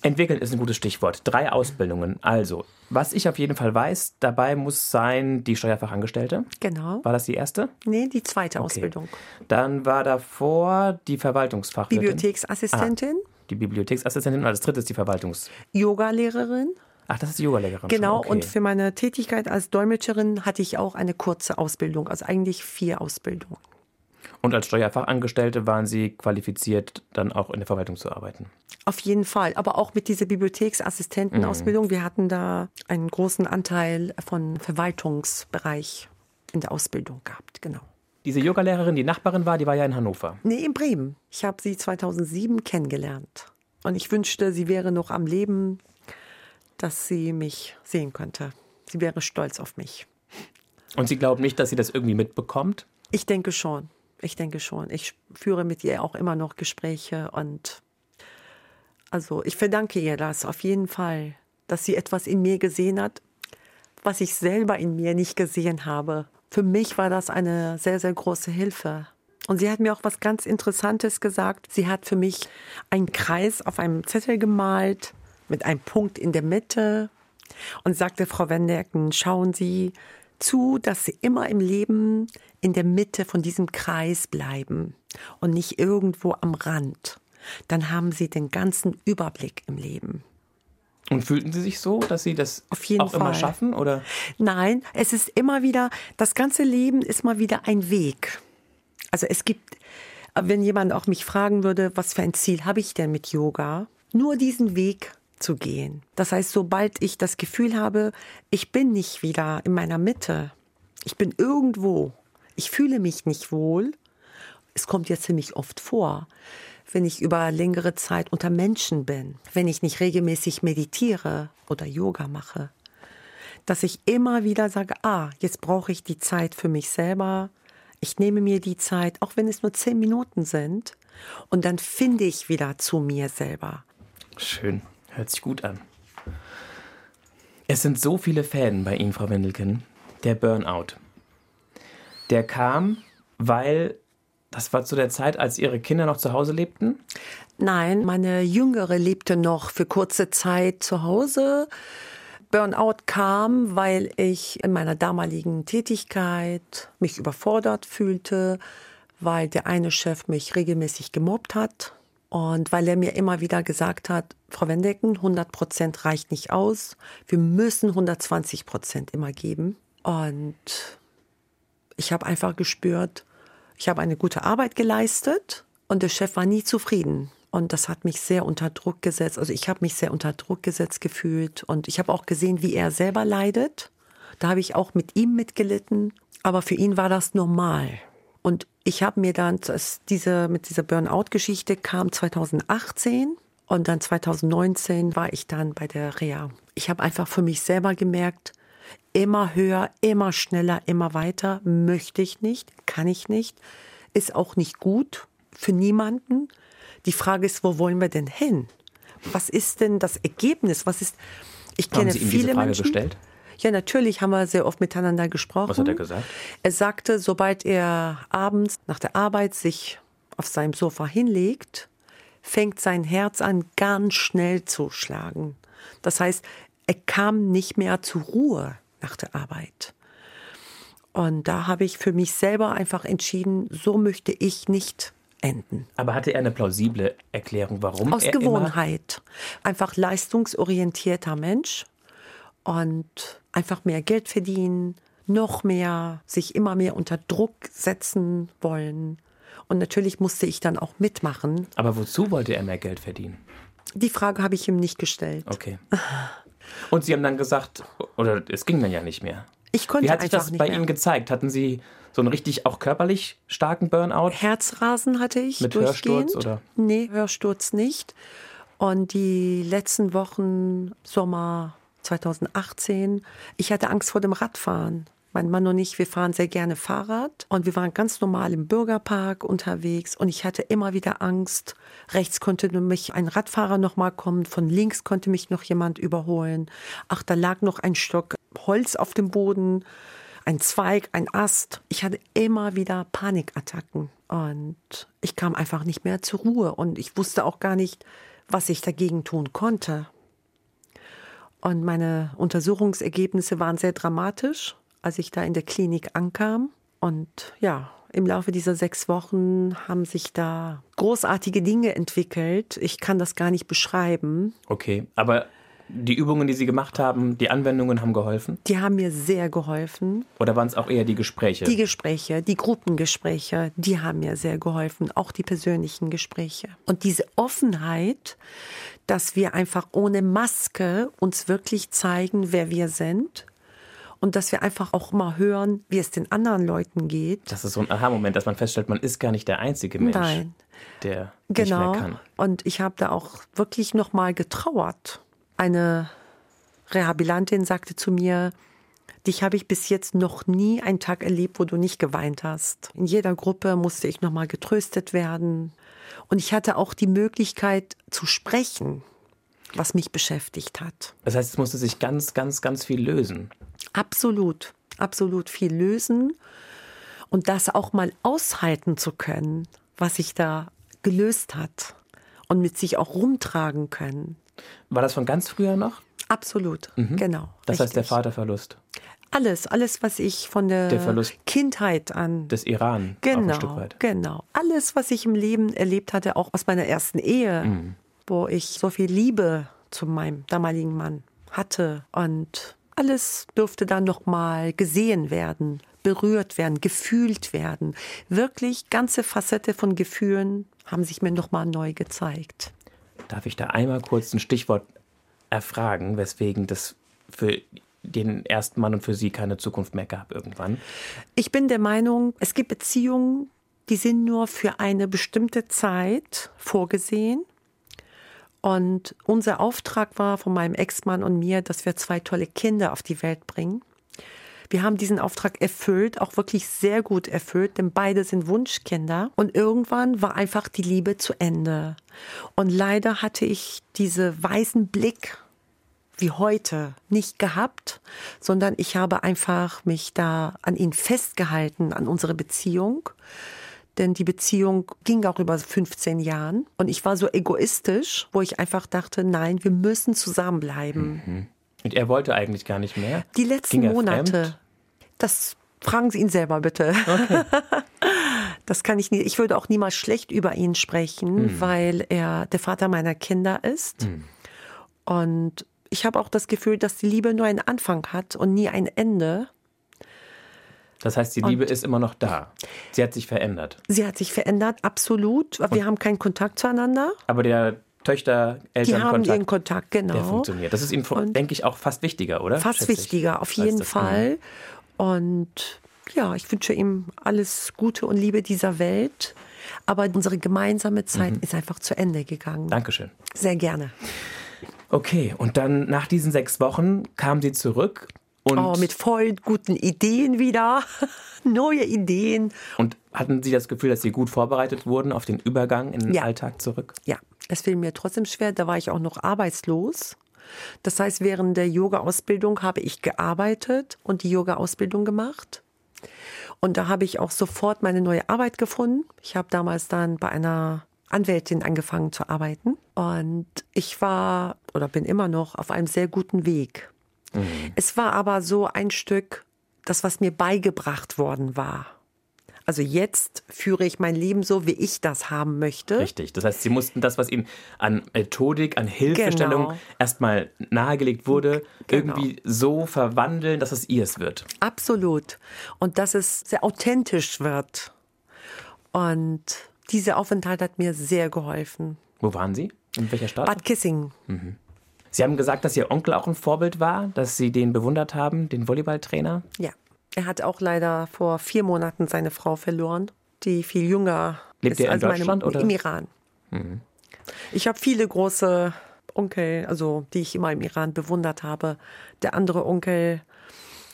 Entwickeln ist ein gutes Stichwort. Drei Ausbildungen. Also, was ich auf jeden Fall weiß, dabei muss sein die Steuerfachangestellte. Genau. War das die erste? Nee, die zweite Ausbildung. Dann war davor die Verwaltungsfachwirtin. Bibliotheksassistentin, Die Bibliotheksassistentin und als drittes die Verwaltungs... Yogalehrerin. Ach, das ist die Yogalehrerin. Genau, okay. und für meine Tätigkeit als Dolmetscherin hatte ich auch eine kurze Ausbildung, also eigentlich vier Ausbildungen. Und als Steuerfachangestellte waren Sie qualifiziert, dann auch in der Verwaltung zu arbeiten. Auf jeden Fall, aber auch mit dieser Bibliotheksassistentenausbildung. Wir hatten da einen großen Anteil von Verwaltungsbereich in der Ausbildung gehabt, genau. Diese Yogalehrerin, die Nachbarin war, die war ja in Hannover. Nee, in Bremen. Ich habe sie 2007 kennengelernt. Und ich wünschte, sie wäre noch am Leben, dass sie mich sehen könnte. Sie wäre stolz auf mich. Und Sie glauben nicht, dass sie das irgendwie mitbekommt? Ich denke schon. Ich denke schon. Ich führe mit ihr auch immer noch Gespräche und also ich verdanke ihr das auf jeden Fall, dass sie etwas in mir gesehen hat, was ich selber in mir nicht gesehen habe. Für mich war das eine sehr, sehr große Hilfe. Und sie hat mir auch was ganz Interessantes gesagt. Sie hat für mich einen Kreis auf einem Zettel gemalt mit einem Punkt in der Mitte und sagte, Frau Wendecken, schauen Sie zu, dass Sie immer im Leben in der Mitte von diesem Kreis bleiben und nicht irgendwo am Rand. Dann haben Sie den ganzen Überblick im Leben. Und fühlten Sie sich so, dass Sie das Auf jeden auch immer Fall. schaffen? Oder? Nein, es ist immer wieder, das ganze Leben ist mal wieder ein Weg. Also es gibt, wenn jemand auch mich fragen würde, was für ein Ziel habe ich denn mit Yoga? Nur diesen Weg zu gehen. Das heißt, sobald ich das Gefühl habe, ich bin nicht wieder in meiner Mitte, ich bin irgendwo, ich fühle mich nicht wohl, es kommt ja ziemlich oft vor, wenn ich über längere Zeit unter Menschen bin, wenn ich nicht regelmäßig meditiere oder Yoga mache, dass ich immer wieder sage, ah, jetzt brauche ich die Zeit für mich selber. Ich nehme mir die Zeit, auch wenn es nur zehn Minuten sind, und dann finde ich wieder zu mir selber. Schön, hört sich gut an. Es sind so viele Fäden bei Ihnen, Frau Wendelken. Der Burnout. Der kam, weil das war zu der Zeit, als Ihre Kinder noch zu Hause lebten. Nein, meine Jüngere lebte noch für kurze Zeit zu Hause. Burnout kam, weil ich in meiner damaligen Tätigkeit mich überfordert fühlte, weil der eine Chef mich regelmäßig gemobbt hat und weil er mir immer wieder gesagt hat, Frau Wendecken, 100 Prozent reicht nicht aus, wir müssen 120 Prozent immer geben. Und ich habe einfach gespürt, ich habe eine gute Arbeit geleistet und der Chef war nie zufrieden. Und das hat mich sehr unter Druck gesetzt. Also ich habe mich sehr unter Druck gesetzt gefühlt. Und ich habe auch gesehen, wie er selber leidet. Da habe ich auch mit ihm mitgelitten. Aber für ihn war das normal. Und ich habe mir dann, das, diese, mit dieser Burnout-Geschichte kam 2018. Und dann 2019 war ich dann bei der Reha. Ich habe einfach für mich selber gemerkt, immer höher, immer schneller, immer weiter möchte ich nicht, kann ich nicht, ist auch nicht gut für niemanden. Die Frage ist, wo wollen wir denn hin? Was ist denn das Ergebnis? Was ist? Ich Haben kenne Sie ihm viele diese Frage Menschen. gestellt? Ja, natürlich haben wir sehr oft miteinander gesprochen. Was hat er gesagt? Er sagte, sobald er abends nach der Arbeit sich auf seinem Sofa hinlegt, fängt sein Herz an, ganz schnell zu schlagen. Das heißt, er kam nicht mehr zur Ruhe nach der Arbeit. Und da habe ich für mich selber einfach entschieden, so möchte ich nicht enden. Aber hatte er eine plausible Erklärung, warum Aus er immer Gewohnheit. Einfach leistungsorientierter Mensch und einfach mehr Geld verdienen, noch mehr, sich immer mehr unter Druck setzen wollen. Und natürlich musste ich dann auch mitmachen. Aber wozu wollte er mehr Geld verdienen? Die Frage habe ich ihm nicht gestellt. Okay. Und Sie haben dann gesagt, oder es ging dann ja nicht mehr. Ich konnte Wie hat sich das bei mehr. Ihnen gezeigt? Hatten Sie So einen richtig auch körperlich starken Burnout? Herzrasen hatte ich Mit durchgehend. Hörsturz oder? Nee, Hörsturz nicht. Und die letzten Wochen, Sommer 2018, ich hatte Angst vor dem Radfahren. Mein Mann und ich, wir fahren sehr gerne Fahrrad und wir waren ganz normal im Bürgerpark unterwegs und ich hatte immer wieder Angst. Rechts konnte mich ein Radfahrer noch mal kommen, von links konnte mich noch jemand überholen. Ach, da lag noch ein Stock Holz auf dem Boden, ein Zweig, ein Ast. Ich hatte immer wieder Panikattacken und ich kam einfach nicht mehr zur Ruhe und ich wusste auch gar nicht, was ich dagegen tun konnte. Und meine Untersuchungsergebnisse waren sehr dramatisch als ich da in der Klinik ankam. Und ja, im Laufe dieser sechs Wochen haben sich da großartige Dinge entwickelt. Ich kann das gar nicht beschreiben. Okay, aber die Übungen, die Sie gemacht haben, die Anwendungen haben geholfen? Die haben mir sehr geholfen. Oder waren es auch eher die Gespräche? Die Gespräche, die Gruppengespräche, die haben mir sehr geholfen, auch die persönlichen Gespräche. Und diese Offenheit, dass wir einfach ohne Maske uns wirklich zeigen, wer wir sind und dass wir einfach auch mal hören, wie es den anderen Leuten geht. Das ist so ein Aha-Moment, dass man feststellt, man ist gar nicht der einzige Mensch, Nein. der genau. nicht mehr kann. Und ich habe da auch wirklich noch mal getrauert. Eine Rehabilitantin sagte zu mir, Dich habe ich bis jetzt noch nie einen Tag erlebt, wo du nicht geweint hast. In jeder Gruppe musste ich noch mal getröstet werden. Und ich hatte auch die Möglichkeit zu sprechen, was mich beschäftigt hat. Das heißt, es musste sich ganz, ganz, ganz viel lösen. Absolut, absolut viel lösen und das auch mal aushalten zu können, was sich da gelöst hat und mit sich auch rumtragen können. War das von ganz früher noch? Absolut, mhm. genau. Das richtig. heißt der Vaterverlust. Alles, alles, was ich von der, der Kindheit an. Des Iran. Genau. Genau. Alles, was ich im Leben erlebt hatte, auch aus meiner ersten Ehe, mhm. wo ich so viel Liebe zu meinem damaligen Mann hatte und alles durfte dann noch mal gesehen werden, berührt werden, gefühlt werden. Wirklich ganze Facette von Gefühlen haben sich mir noch mal neu gezeigt. Darf ich da einmal kurz ein Stichwort erfragen, weswegen das für den ersten Mann und für Sie keine Zukunft mehr gab irgendwann? Ich bin der Meinung, es gibt Beziehungen, die sind nur für eine bestimmte Zeit vorgesehen. Und unser Auftrag war von meinem Ex-Mann und mir, dass wir zwei tolle Kinder auf die Welt bringen. Wir haben diesen Auftrag erfüllt, auch wirklich sehr gut erfüllt, denn beide sind Wunschkinder. Und irgendwann war einfach die Liebe zu Ende. Und leider hatte ich diese weißen Blick wie heute nicht gehabt, sondern ich habe einfach mich da an ihn festgehalten, an unsere Beziehung denn die Beziehung ging auch über 15 Jahren und ich war so egoistisch, wo ich einfach dachte, nein, wir müssen zusammenbleiben. Mhm. Und er wollte eigentlich gar nicht mehr? Die letzten Monate. Fremd? Das fragen Sie ihn selber bitte. Okay. Das kann ich nie. Ich würde auch niemals schlecht über ihn sprechen, mhm. weil er der Vater meiner Kinder ist. Mhm. Und ich habe auch das Gefühl, dass die Liebe nur einen Anfang hat und nie ein Ende. Das heißt, die Liebe und ist immer noch da. Sie hat sich verändert. Sie hat sich verändert, absolut. Und wir haben keinen Kontakt zueinander. Aber der Töchter, Eltern Die haben ihren Kontakt, genau. Der funktioniert. Das ist und denke ich, auch fast wichtiger, oder? Fast wichtiger, auf jeden Fall. Und ja, ich wünsche ihm alles Gute und Liebe dieser Welt. Aber unsere gemeinsame Zeit mhm. ist einfach zu Ende gegangen. Dankeschön. Sehr gerne. Okay, und dann nach diesen sechs Wochen kam sie zurück und oh, mit voll guten Ideen wieder. Neue Ideen. Und hatten Sie das Gefühl, dass Sie gut vorbereitet wurden auf den Übergang in den ja. Alltag zurück? Ja, es fiel mir trotzdem schwer. Da war ich auch noch arbeitslos. Das heißt, während der Yoga-Ausbildung habe ich gearbeitet und die Yoga-Ausbildung gemacht. Und da habe ich auch sofort meine neue Arbeit gefunden. Ich habe damals dann bei einer Anwältin angefangen zu arbeiten. Und ich war oder bin immer noch auf einem sehr guten Weg. Mhm. Es war aber so ein Stück, das, was mir beigebracht worden war. Also jetzt führe ich mein Leben so, wie ich das haben möchte. Richtig. Das heißt, Sie mussten das, was Ihnen an Methodik, an Hilfestellung genau. erstmal nahegelegt wurde, genau. irgendwie so verwandeln, dass es Ihres wird. Absolut. Und dass es sehr authentisch wird. Und dieser Aufenthalt hat mir sehr geholfen. Wo waren Sie? In welcher Stadt? Bad Kissing. Mhm. Sie haben gesagt, dass Ihr Onkel auch ein Vorbild war, dass Sie den bewundert haben, den Volleyballtrainer. Ja. Er hat auch leider vor vier Monaten seine Frau verloren, die viel jünger Lebt ist er in als Deutschland, meine, oder? Im Iran. Ich habe viele große Onkel, also die ich immer im Iran bewundert habe. Der andere Onkel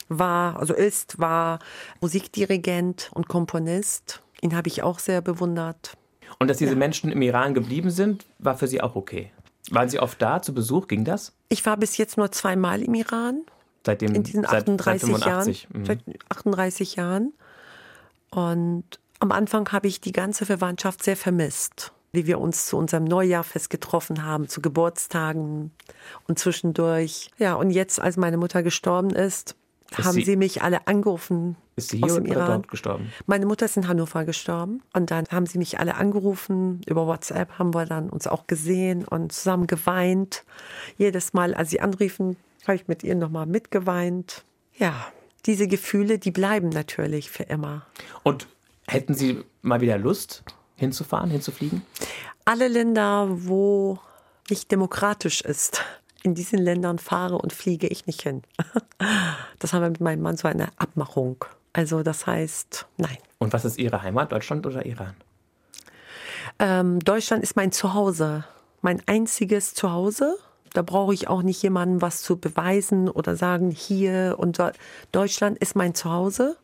war, also ist, war Musikdirigent und Komponist. Ihn habe ich auch sehr bewundert. Und dass diese Menschen im Iran geblieben sind, war für Sie auch okay. Waren Sie oft da zu Besuch? Ging das? Ich war bis jetzt nur zweimal im Iran. Seitdem, in diesen seit, 38 seit 85. Jahren. Mhm. Seit 38 Jahren. Und am Anfang habe ich die ganze Verwandtschaft sehr vermisst. Wie wir uns zu unserem Neujahrfest getroffen haben, zu Geburtstagen und zwischendurch. Ja, und jetzt, als meine Mutter gestorben ist, Ist haben sie- sie, mich alle angerufen. Ist sie hier oder Iran. dort gestorben? Meine Mutter ist in Hannover gestorben und dann haben sie mich alle angerufen. Über WhatsApp haben wir dann uns auch gesehen und zusammen geweint. Jedes Mal, als sie anriefen, habe ich mit ihr nochmal mitgeweint. Ja, diese Gefühle, die bleiben natürlich für immer. Und hätten Sie mal wieder Lust, hinzufahren, hinzufliegen? Alle Länder, wo nicht demokratisch ist, in diesen Ländern fahre und fliege ich nicht hin. Das haben wir mit meinem Mann so eine Abmachung. Also das heißt, nein. Und was ist Ihre Heimat, Deutschland oder Iran? Ähm, Deutschland ist mein Zuhause, mein einziges Zuhause. Da brauche ich auch nicht jemandem was zu beweisen oder sagen, hier und dort. Deutschland ist mein Zuhause.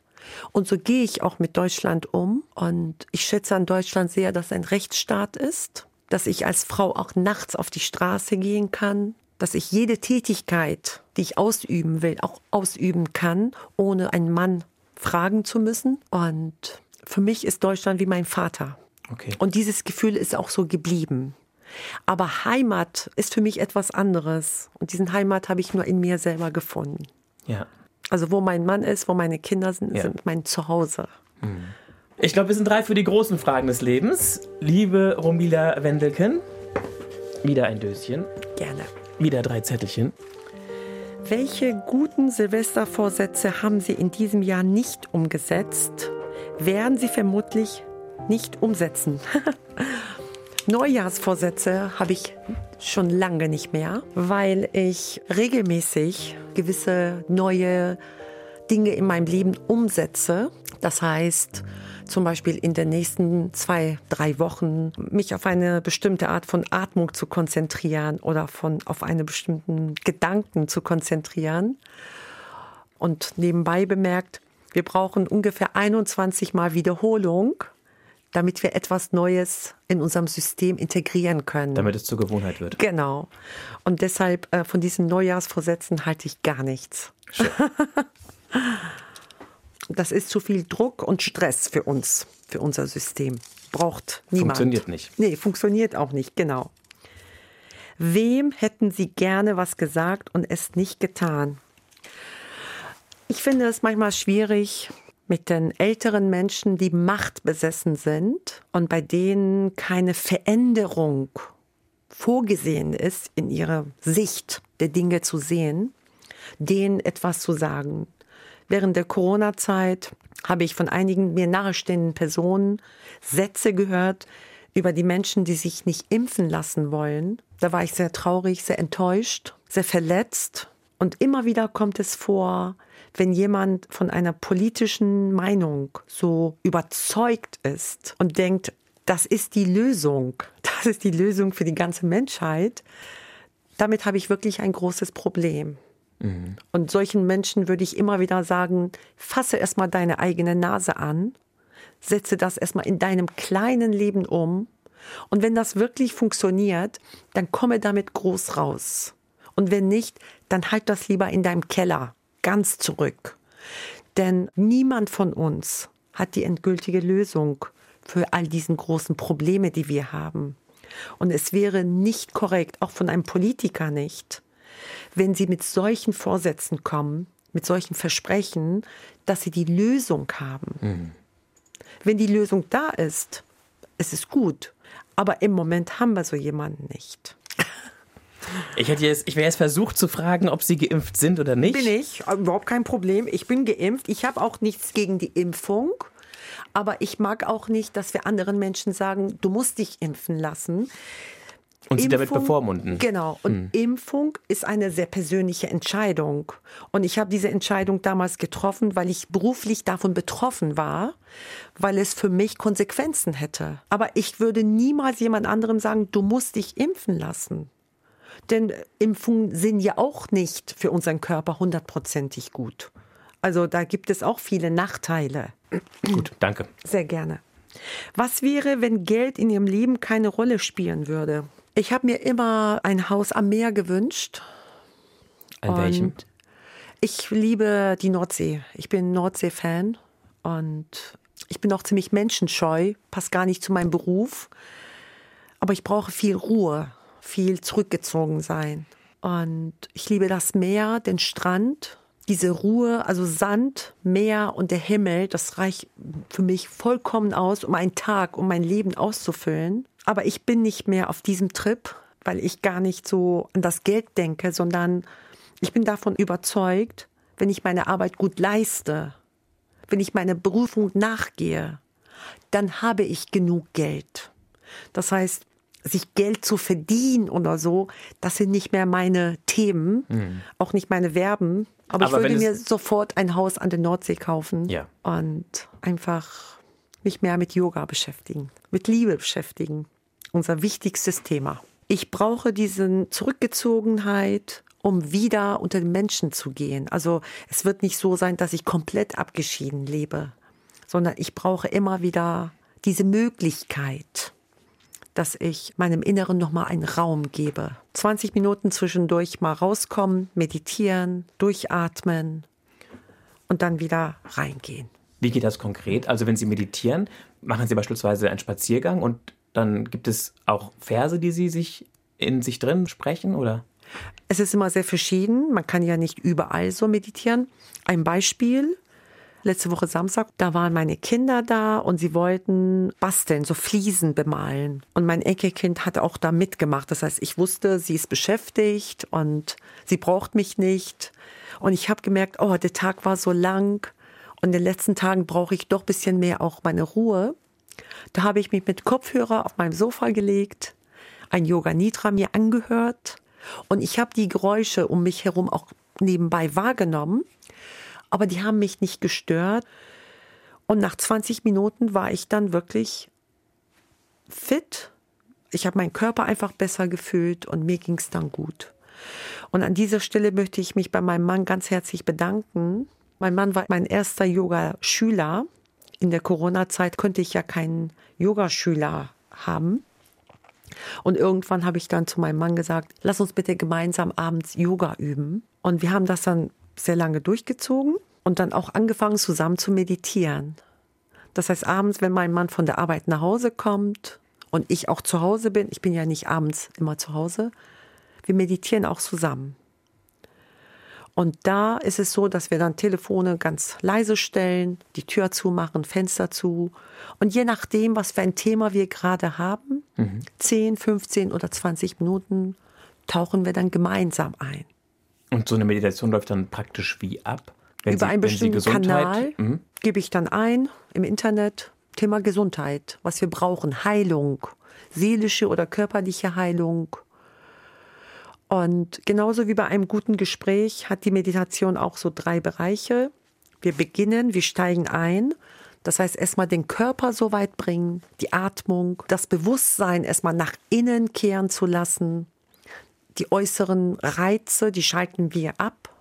Und so gehe ich auch mit Deutschland um. Und ich schätze an Deutschland sehr, dass es ein Rechtsstaat ist, dass ich als Frau auch nachts auf die Straße gehen kann, dass ich jede Tätigkeit, die ich ausüben will, auch ausüben kann, ohne einen Mann fragen zu müssen. Und für mich ist Deutschland wie mein Vater. Okay. Und dieses Gefühl ist auch so geblieben. Aber Heimat ist für mich etwas anderes. Und diesen Heimat habe ich nur in mir selber gefunden. Ja. Also wo mein Mann ist, wo meine Kinder sind, Ja. sind mein Zuhause. Ich glaube, wir sind drei für die großen Fragen des Lebens. Liebe Romila Wendelken, wieder ein Döschen, Gerne. wieder drei Zettelchen. Welche guten Silvestervorsätze haben Sie in diesem Jahr nicht umgesetzt? Werden Sie vermutlich nicht umsetzen. Neujahrsvorsätze habe ich schon lange nicht mehr, weil ich regelmäßig gewisse neue Dinge in meinem Leben umsetze. Das heißt, zum Beispiel in den nächsten zwei, drei Wochen mich auf eine bestimmte Art von Atmung zu konzentrieren oder von, auf einen bestimmten Gedanken zu konzentrieren. Und nebenbei bemerkt, wir brauchen ungefähr 21 Mal Wiederholung, damit wir etwas Neues in unserem System integrieren können. Damit es zur Gewohnheit wird. Genau. Und deshalb äh, von diesen Neujahrsvorsätzen halte ich gar nichts. das ist zu viel Druck und Stress für uns, für unser System. Braucht niemand. Funktioniert nicht. Nee, funktioniert auch nicht, genau. Wem hätten Sie gerne was gesagt und es nicht getan? Ich finde es manchmal schwierig mit den älteren Menschen, die machtbesessen sind und bei denen keine Veränderung vorgesehen ist, in ihrer Sicht der Dinge zu sehen, denen etwas zu sagen. Während der Corona-Zeit habe ich von einigen mir nahestehenden Personen Sätze gehört über die Menschen, die sich nicht impfen lassen wollen. Da war ich sehr traurig, sehr enttäuscht, sehr verletzt. Und immer wieder kommt es vor, wenn jemand von einer politischen Meinung so überzeugt ist und denkt, das ist die Lösung, das ist die Lösung für die ganze Menschheit, damit habe ich wirklich ein großes Problem. Und solchen Menschen würde ich immer wieder sagen, fasse erstmal deine eigene Nase an, setze das erstmal in deinem kleinen Leben um. Und wenn das wirklich funktioniert, dann komme damit groß raus. Und wenn nicht, dann halt das lieber in deinem Keller ganz zurück. Denn niemand von uns hat die endgültige Lösung für all diesen großen Probleme, die wir haben. Und es wäre nicht korrekt, auch von einem Politiker nicht, wenn sie mit solchen Vorsätzen kommen, mit solchen Versprechen, dass sie die Lösung haben. Wenn die Lösung da ist, es ist gut. Aber im Moment haben wir so jemanden nicht. Ich, hätte jetzt, ich wäre jetzt versucht zu fragen, ob Sie geimpft sind oder nicht. Bin ich, überhaupt kein Problem. Ich bin geimpft. Ich habe auch nichts gegen die Impfung. Aber ich mag auch nicht, dass wir anderen Menschen sagen, du musst dich impfen lassen. Und sie damit bevormunden. Genau. Und hm. Impfung ist eine sehr persönliche Entscheidung. Und ich habe diese Entscheidung damals getroffen, weil ich beruflich davon betroffen war, weil es für mich Konsequenzen hätte. Aber ich würde niemals jemand anderem sagen, du musst dich impfen lassen. Denn Impfungen sind ja auch nicht für unseren Körper hundertprozentig gut. Also da gibt es auch viele Nachteile. Gut, danke. Sehr gerne. Was wäre, wenn Geld in Ihrem Leben keine Rolle spielen würde? Ich habe mir immer ein Haus am Meer gewünscht. An welchem? Ich liebe die Nordsee. Ich bin Nordsee-Fan und ich bin auch ziemlich menschenscheu, passt gar nicht zu meinem Beruf. Aber ich brauche viel Ruhe, viel zurückgezogen sein. Und ich liebe das Meer, den Strand, diese Ruhe, also Sand, Meer und der Himmel, das reicht für mich vollkommen aus, um einen Tag, um mein Leben auszufüllen. Aber ich bin nicht mehr auf diesem Trip, weil ich gar nicht so an das Geld denke, sondern ich bin davon überzeugt, wenn ich meine Arbeit gut leiste, wenn ich meiner Berufung nachgehe, dann habe ich genug Geld. Das heißt, sich Geld zu verdienen oder so, das sind nicht mehr meine Themen, mhm. auch nicht meine Verben. Aber, Aber ich würde mir sofort ein Haus an der Nordsee kaufen ja. und einfach mich mehr mit Yoga beschäftigen, mit Liebe beschäftigen unser wichtigstes Thema. Ich brauche diese Zurückgezogenheit, um wieder unter den Menschen zu gehen. Also es wird nicht so sein, dass ich komplett abgeschieden lebe, sondern ich brauche immer wieder diese Möglichkeit, dass ich meinem Inneren nochmal einen Raum gebe. 20 Minuten zwischendurch mal rauskommen, meditieren, durchatmen und dann wieder reingehen. Wie geht das konkret? Also wenn Sie meditieren, machen Sie beispielsweise einen Spaziergang und dann gibt es auch Verse, die Sie sich in sich drin sprechen, oder? Es ist immer sehr verschieden. Man kann ja nicht überall so meditieren. Ein Beispiel. Letzte Woche Samstag, da waren meine Kinder da und sie wollten basteln, so Fliesen bemalen. Und mein Enkelkind hat auch da mitgemacht. Das heißt, ich wusste, sie ist beschäftigt und sie braucht mich nicht. Und ich habe gemerkt, oh, der Tag war so lang und in den letzten Tagen brauche ich doch ein bisschen mehr auch meine Ruhe. Da habe ich mich mit Kopfhörer auf meinem Sofa gelegt, ein Yoga Nidra mir angehört und ich habe die Geräusche um mich herum auch nebenbei wahrgenommen, aber die haben mich nicht gestört. Und nach 20 Minuten war ich dann wirklich fit. Ich habe meinen Körper einfach besser gefühlt und mir ging es dann gut. Und an dieser Stelle möchte ich mich bei meinem Mann ganz herzlich bedanken. Mein Mann war mein erster Yoga-Schüler in der Corona-Zeit konnte ich ja keinen Yogaschüler haben. Und irgendwann habe ich dann zu meinem Mann gesagt, lass uns bitte gemeinsam abends Yoga üben. Und wir haben das dann sehr lange durchgezogen und dann auch angefangen zusammen zu meditieren. Das heißt, abends, wenn mein Mann von der Arbeit nach Hause kommt und ich auch zu Hause bin, ich bin ja nicht abends immer zu Hause, wir meditieren auch zusammen. Und da ist es so, dass wir dann Telefone ganz leise stellen, die Tür zumachen, Fenster zu. Und je nachdem, was für ein Thema wir gerade haben, mhm. 10, 15 oder 20 Minuten, tauchen wir dann gemeinsam ein. Und so eine Meditation läuft dann praktisch wie ab? Über Sie, einen bestimmten Kanal mhm. gebe ich dann ein im Internet Thema Gesundheit, was wir brauchen, Heilung, seelische oder körperliche Heilung, und genauso wie bei einem guten Gespräch hat die Meditation auch so drei Bereiche. Wir beginnen, wir steigen ein. Das heißt, erstmal den Körper so weit bringen, die Atmung, das Bewusstsein erstmal nach innen kehren zu lassen. Die äußeren Reize, die schalten wir ab.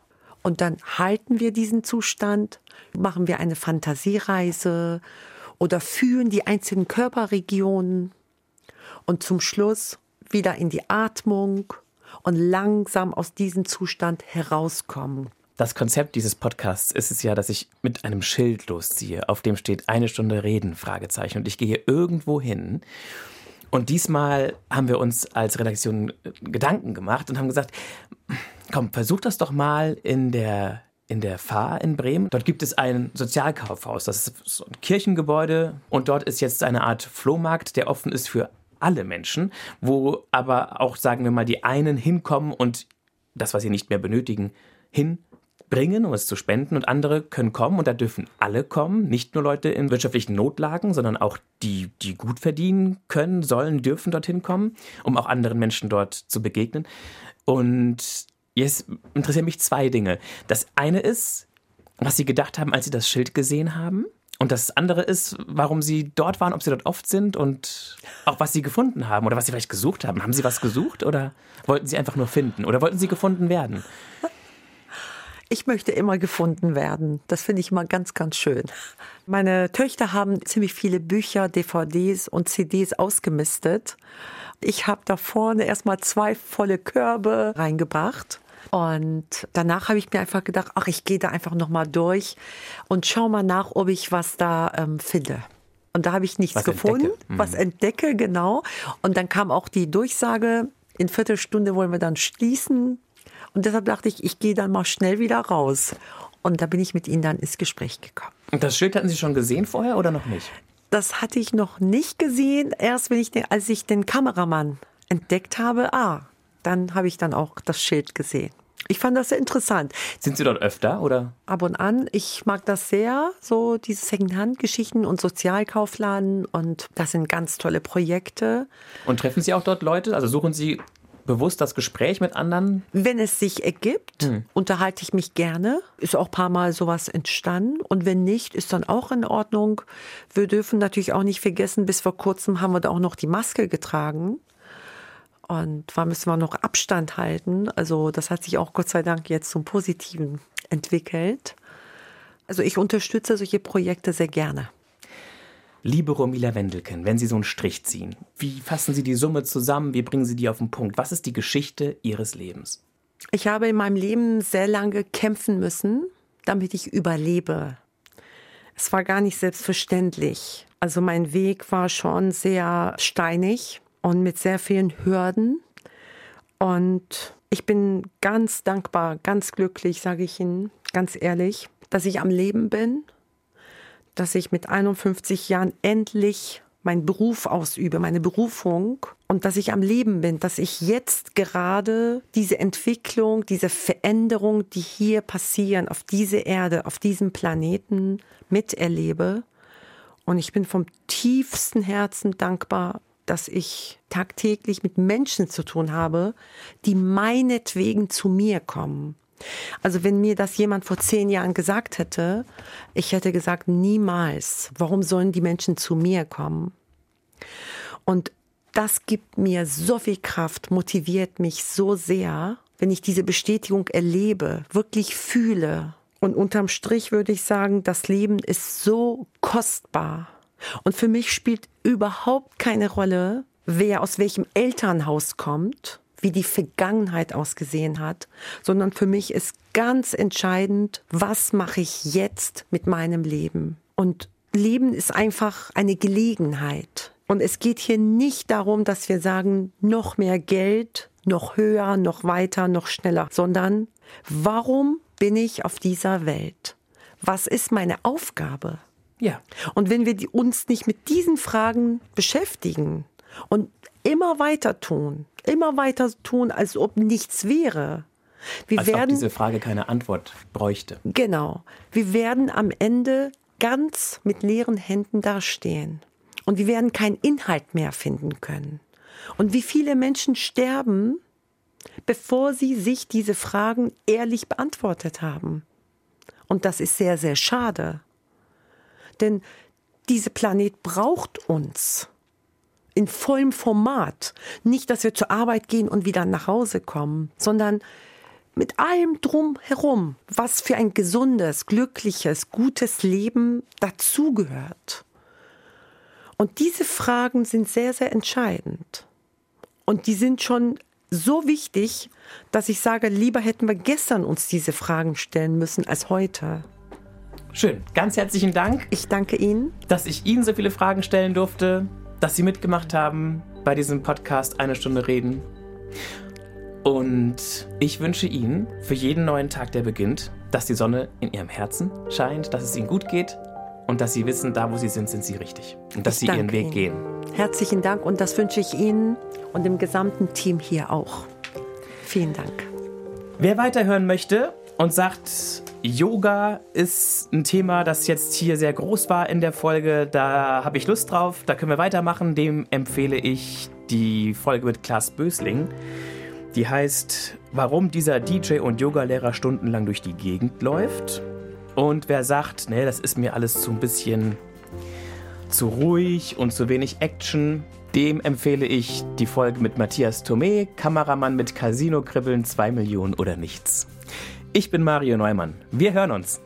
Und dann halten wir diesen Zustand, machen wir eine Fantasiereise oder fühlen die einzelnen Körperregionen. Und zum Schluss wieder in die Atmung und langsam aus diesem Zustand herauskommen. Das Konzept dieses Podcasts ist es ja, dass ich mit einem Schild losziehe, auf dem steht eine Stunde Reden, Fragezeichen. Und ich gehe irgendwo hin. Und diesmal haben wir uns als Redaktion äh, Gedanken gemacht und haben gesagt, komm, versuch das doch mal in der in der Fahr in Bremen. Dort gibt es ein Sozialkaufhaus. Das ist so ein Kirchengebäude und dort ist jetzt eine Art Flohmarkt, der offen ist für alle Menschen, wo aber auch, sagen wir mal, die einen hinkommen und das, was sie nicht mehr benötigen, hin bringen, um es zu spenden und andere können kommen und da dürfen alle kommen, nicht nur Leute in wirtschaftlichen Notlagen, sondern auch die, die gut verdienen können, sollen, dürfen dorthin kommen, um auch anderen Menschen dort zu begegnen. Und jetzt interessieren mich zwei Dinge. Das eine ist, was Sie gedacht haben, als Sie das Schild gesehen haben. Und das andere ist, warum Sie dort waren, ob Sie dort oft sind und auch was Sie gefunden haben oder was Sie vielleicht gesucht haben. Haben Sie was gesucht oder wollten Sie einfach nur finden oder wollten Sie gefunden werden? Ich möchte immer gefunden werden. Das finde ich immer ganz, ganz schön. Meine Töchter haben ziemlich viele Bücher, DVDs und CDs ausgemistet. Ich habe da vorne erstmal zwei volle Körbe reingebracht. Und danach habe ich mir einfach gedacht, ach, ich gehe da einfach nochmal durch und schau mal nach, ob ich was da ähm, finde. Und da habe ich nichts Was gefunden, entdecke. Mhm. was entdecke, genau. Und dann kam auch die Durchsage, in Viertelstunde wollen wir dann schließen. Und deshalb dachte ich, ich gehe dann mal schnell wieder raus. Und da bin ich mit ihnen dann ins Gespräch gekommen. Und das Schild hatten Sie schon gesehen vorher oder noch nicht? Das hatte ich noch nicht gesehen. Erst wenn ich den, als ich den Kameramann entdeckt habe, ah, dann habe ich dann auch das Schild gesehen. Ich fand das sehr interessant. Sind Sie dort öfter oder? Ab und an, ich mag das sehr, so diese Secondhand-Geschichten und Sozialkaufladen und das sind ganz tolle Projekte. Und treffen Sie auch dort Leute? Also suchen Sie bewusst das Gespräch mit anderen? Wenn es sich ergibt, unterhalte ich mich gerne. Ist auch ein paar Mal sowas entstanden. Und wenn nicht, ist dann auch in Ordnung. Wir dürfen natürlich auch nicht vergessen, bis vor kurzem haben wir da auch noch die Maske getragen. Und da müssen wir noch Abstand halten. Also das hat sich auch Gott sei Dank jetzt zum Positiven entwickelt. Also ich unterstütze solche Projekte sehr gerne. Liebe Romila Wendelken, wenn Sie so einen Strich ziehen, wie fassen Sie die Summe zusammen? Wie bringen Sie die auf den Punkt? Was ist die Geschichte Ihres Lebens? Ich habe in meinem Leben sehr lange kämpfen müssen, damit ich überlebe. Es war gar nicht selbstverständlich. Also mein Weg war schon sehr steinig und mit sehr vielen Hürden. Und ich bin ganz dankbar, ganz glücklich, sage ich Ihnen, ganz ehrlich, dass ich am Leben bin, dass ich mit 51 Jahren endlich meinen Beruf ausübe, meine Berufung und dass ich am Leben bin, dass ich jetzt gerade diese Entwicklung, diese Veränderung, die hier passieren auf dieser Erde, auf diesem Planeten miterlebe. Und ich bin vom tiefsten Herzen dankbar, dass ich tagtäglich mit Menschen zu tun habe, die meinetwegen zu mir kommen. Also wenn mir das jemand vor zehn Jahren gesagt hätte, ich hätte gesagt, niemals. Warum sollen die Menschen zu mir kommen? Und das gibt mir so viel Kraft, motiviert mich so sehr, wenn ich diese Bestätigung erlebe, wirklich fühle. Und unterm Strich würde ich sagen, das Leben ist so kostbar. Und für mich spielt überhaupt keine Rolle, wer aus welchem Elternhaus kommt, wie die Vergangenheit ausgesehen hat, sondern für mich ist ganz entscheidend, was mache ich jetzt mit meinem Leben. Und Leben ist einfach eine Gelegenheit. Und es geht hier nicht darum, dass wir sagen, noch mehr Geld, noch höher, noch weiter, noch schneller, sondern warum bin ich auf dieser Welt? Was ist meine Aufgabe? Ja. Und wenn wir die, uns nicht mit diesen Fragen beschäftigen und immer weiter tun, immer weiter tun, als ob nichts wäre, wir Als ob werden diese Frage keine Antwort bräuchte. Genau. Wir werden am Ende ganz mit leeren Händen dastehen. Und wir werden keinen Inhalt mehr finden können. Und wie viele Menschen sterben, bevor sie sich diese Fragen ehrlich beantwortet haben. Und das ist sehr, sehr schade. Denn dieser Planet braucht uns in vollem Format. Nicht, dass wir zur Arbeit gehen und wieder nach Hause kommen, sondern mit allem drum herum, was für ein gesundes, glückliches, gutes Leben dazugehört. Und diese Fragen sind sehr, sehr entscheidend. Und die sind schon so wichtig, dass ich sage, lieber hätten wir gestern uns diese Fragen stellen müssen als heute. Schön. Ganz herzlichen Dank, Ich danke Ihnen. dass ich Ihnen so viele Fragen stellen durfte, dass Sie mitgemacht haben bei diesem Podcast Eine Stunde Reden. Und ich wünsche Ihnen für jeden neuen Tag, der beginnt, dass die Sonne in Ihrem Herzen scheint, dass es Ihnen gut geht und dass Sie wissen, da wo Sie sind, sind Sie richtig. Und dass Ich Sie Ihren Weg Ihnen. gehen. Herzlichen Dank und das wünsche ich Ihnen und dem gesamten Team hier auch. Vielen Dank. Wer weiterhören möchte, und sagt, Yoga ist ein Thema, das jetzt hier sehr groß war in der Folge. Da habe ich Lust drauf, da können wir weitermachen. Dem empfehle ich die Folge mit Klaas Bösling. Die heißt, warum dieser DJ und Yogalehrer stundenlang durch die Gegend läuft. Und wer sagt, nee, das ist mir alles zu ein bisschen zu ruhig und zu wenig Action, dem empfehle ich die Folge mit Matthias Thomé, Kameramann mit Casino-Kribbeln, 2 Millionen oder nichts. Ich bin Mario Neumann. Wir hören uns.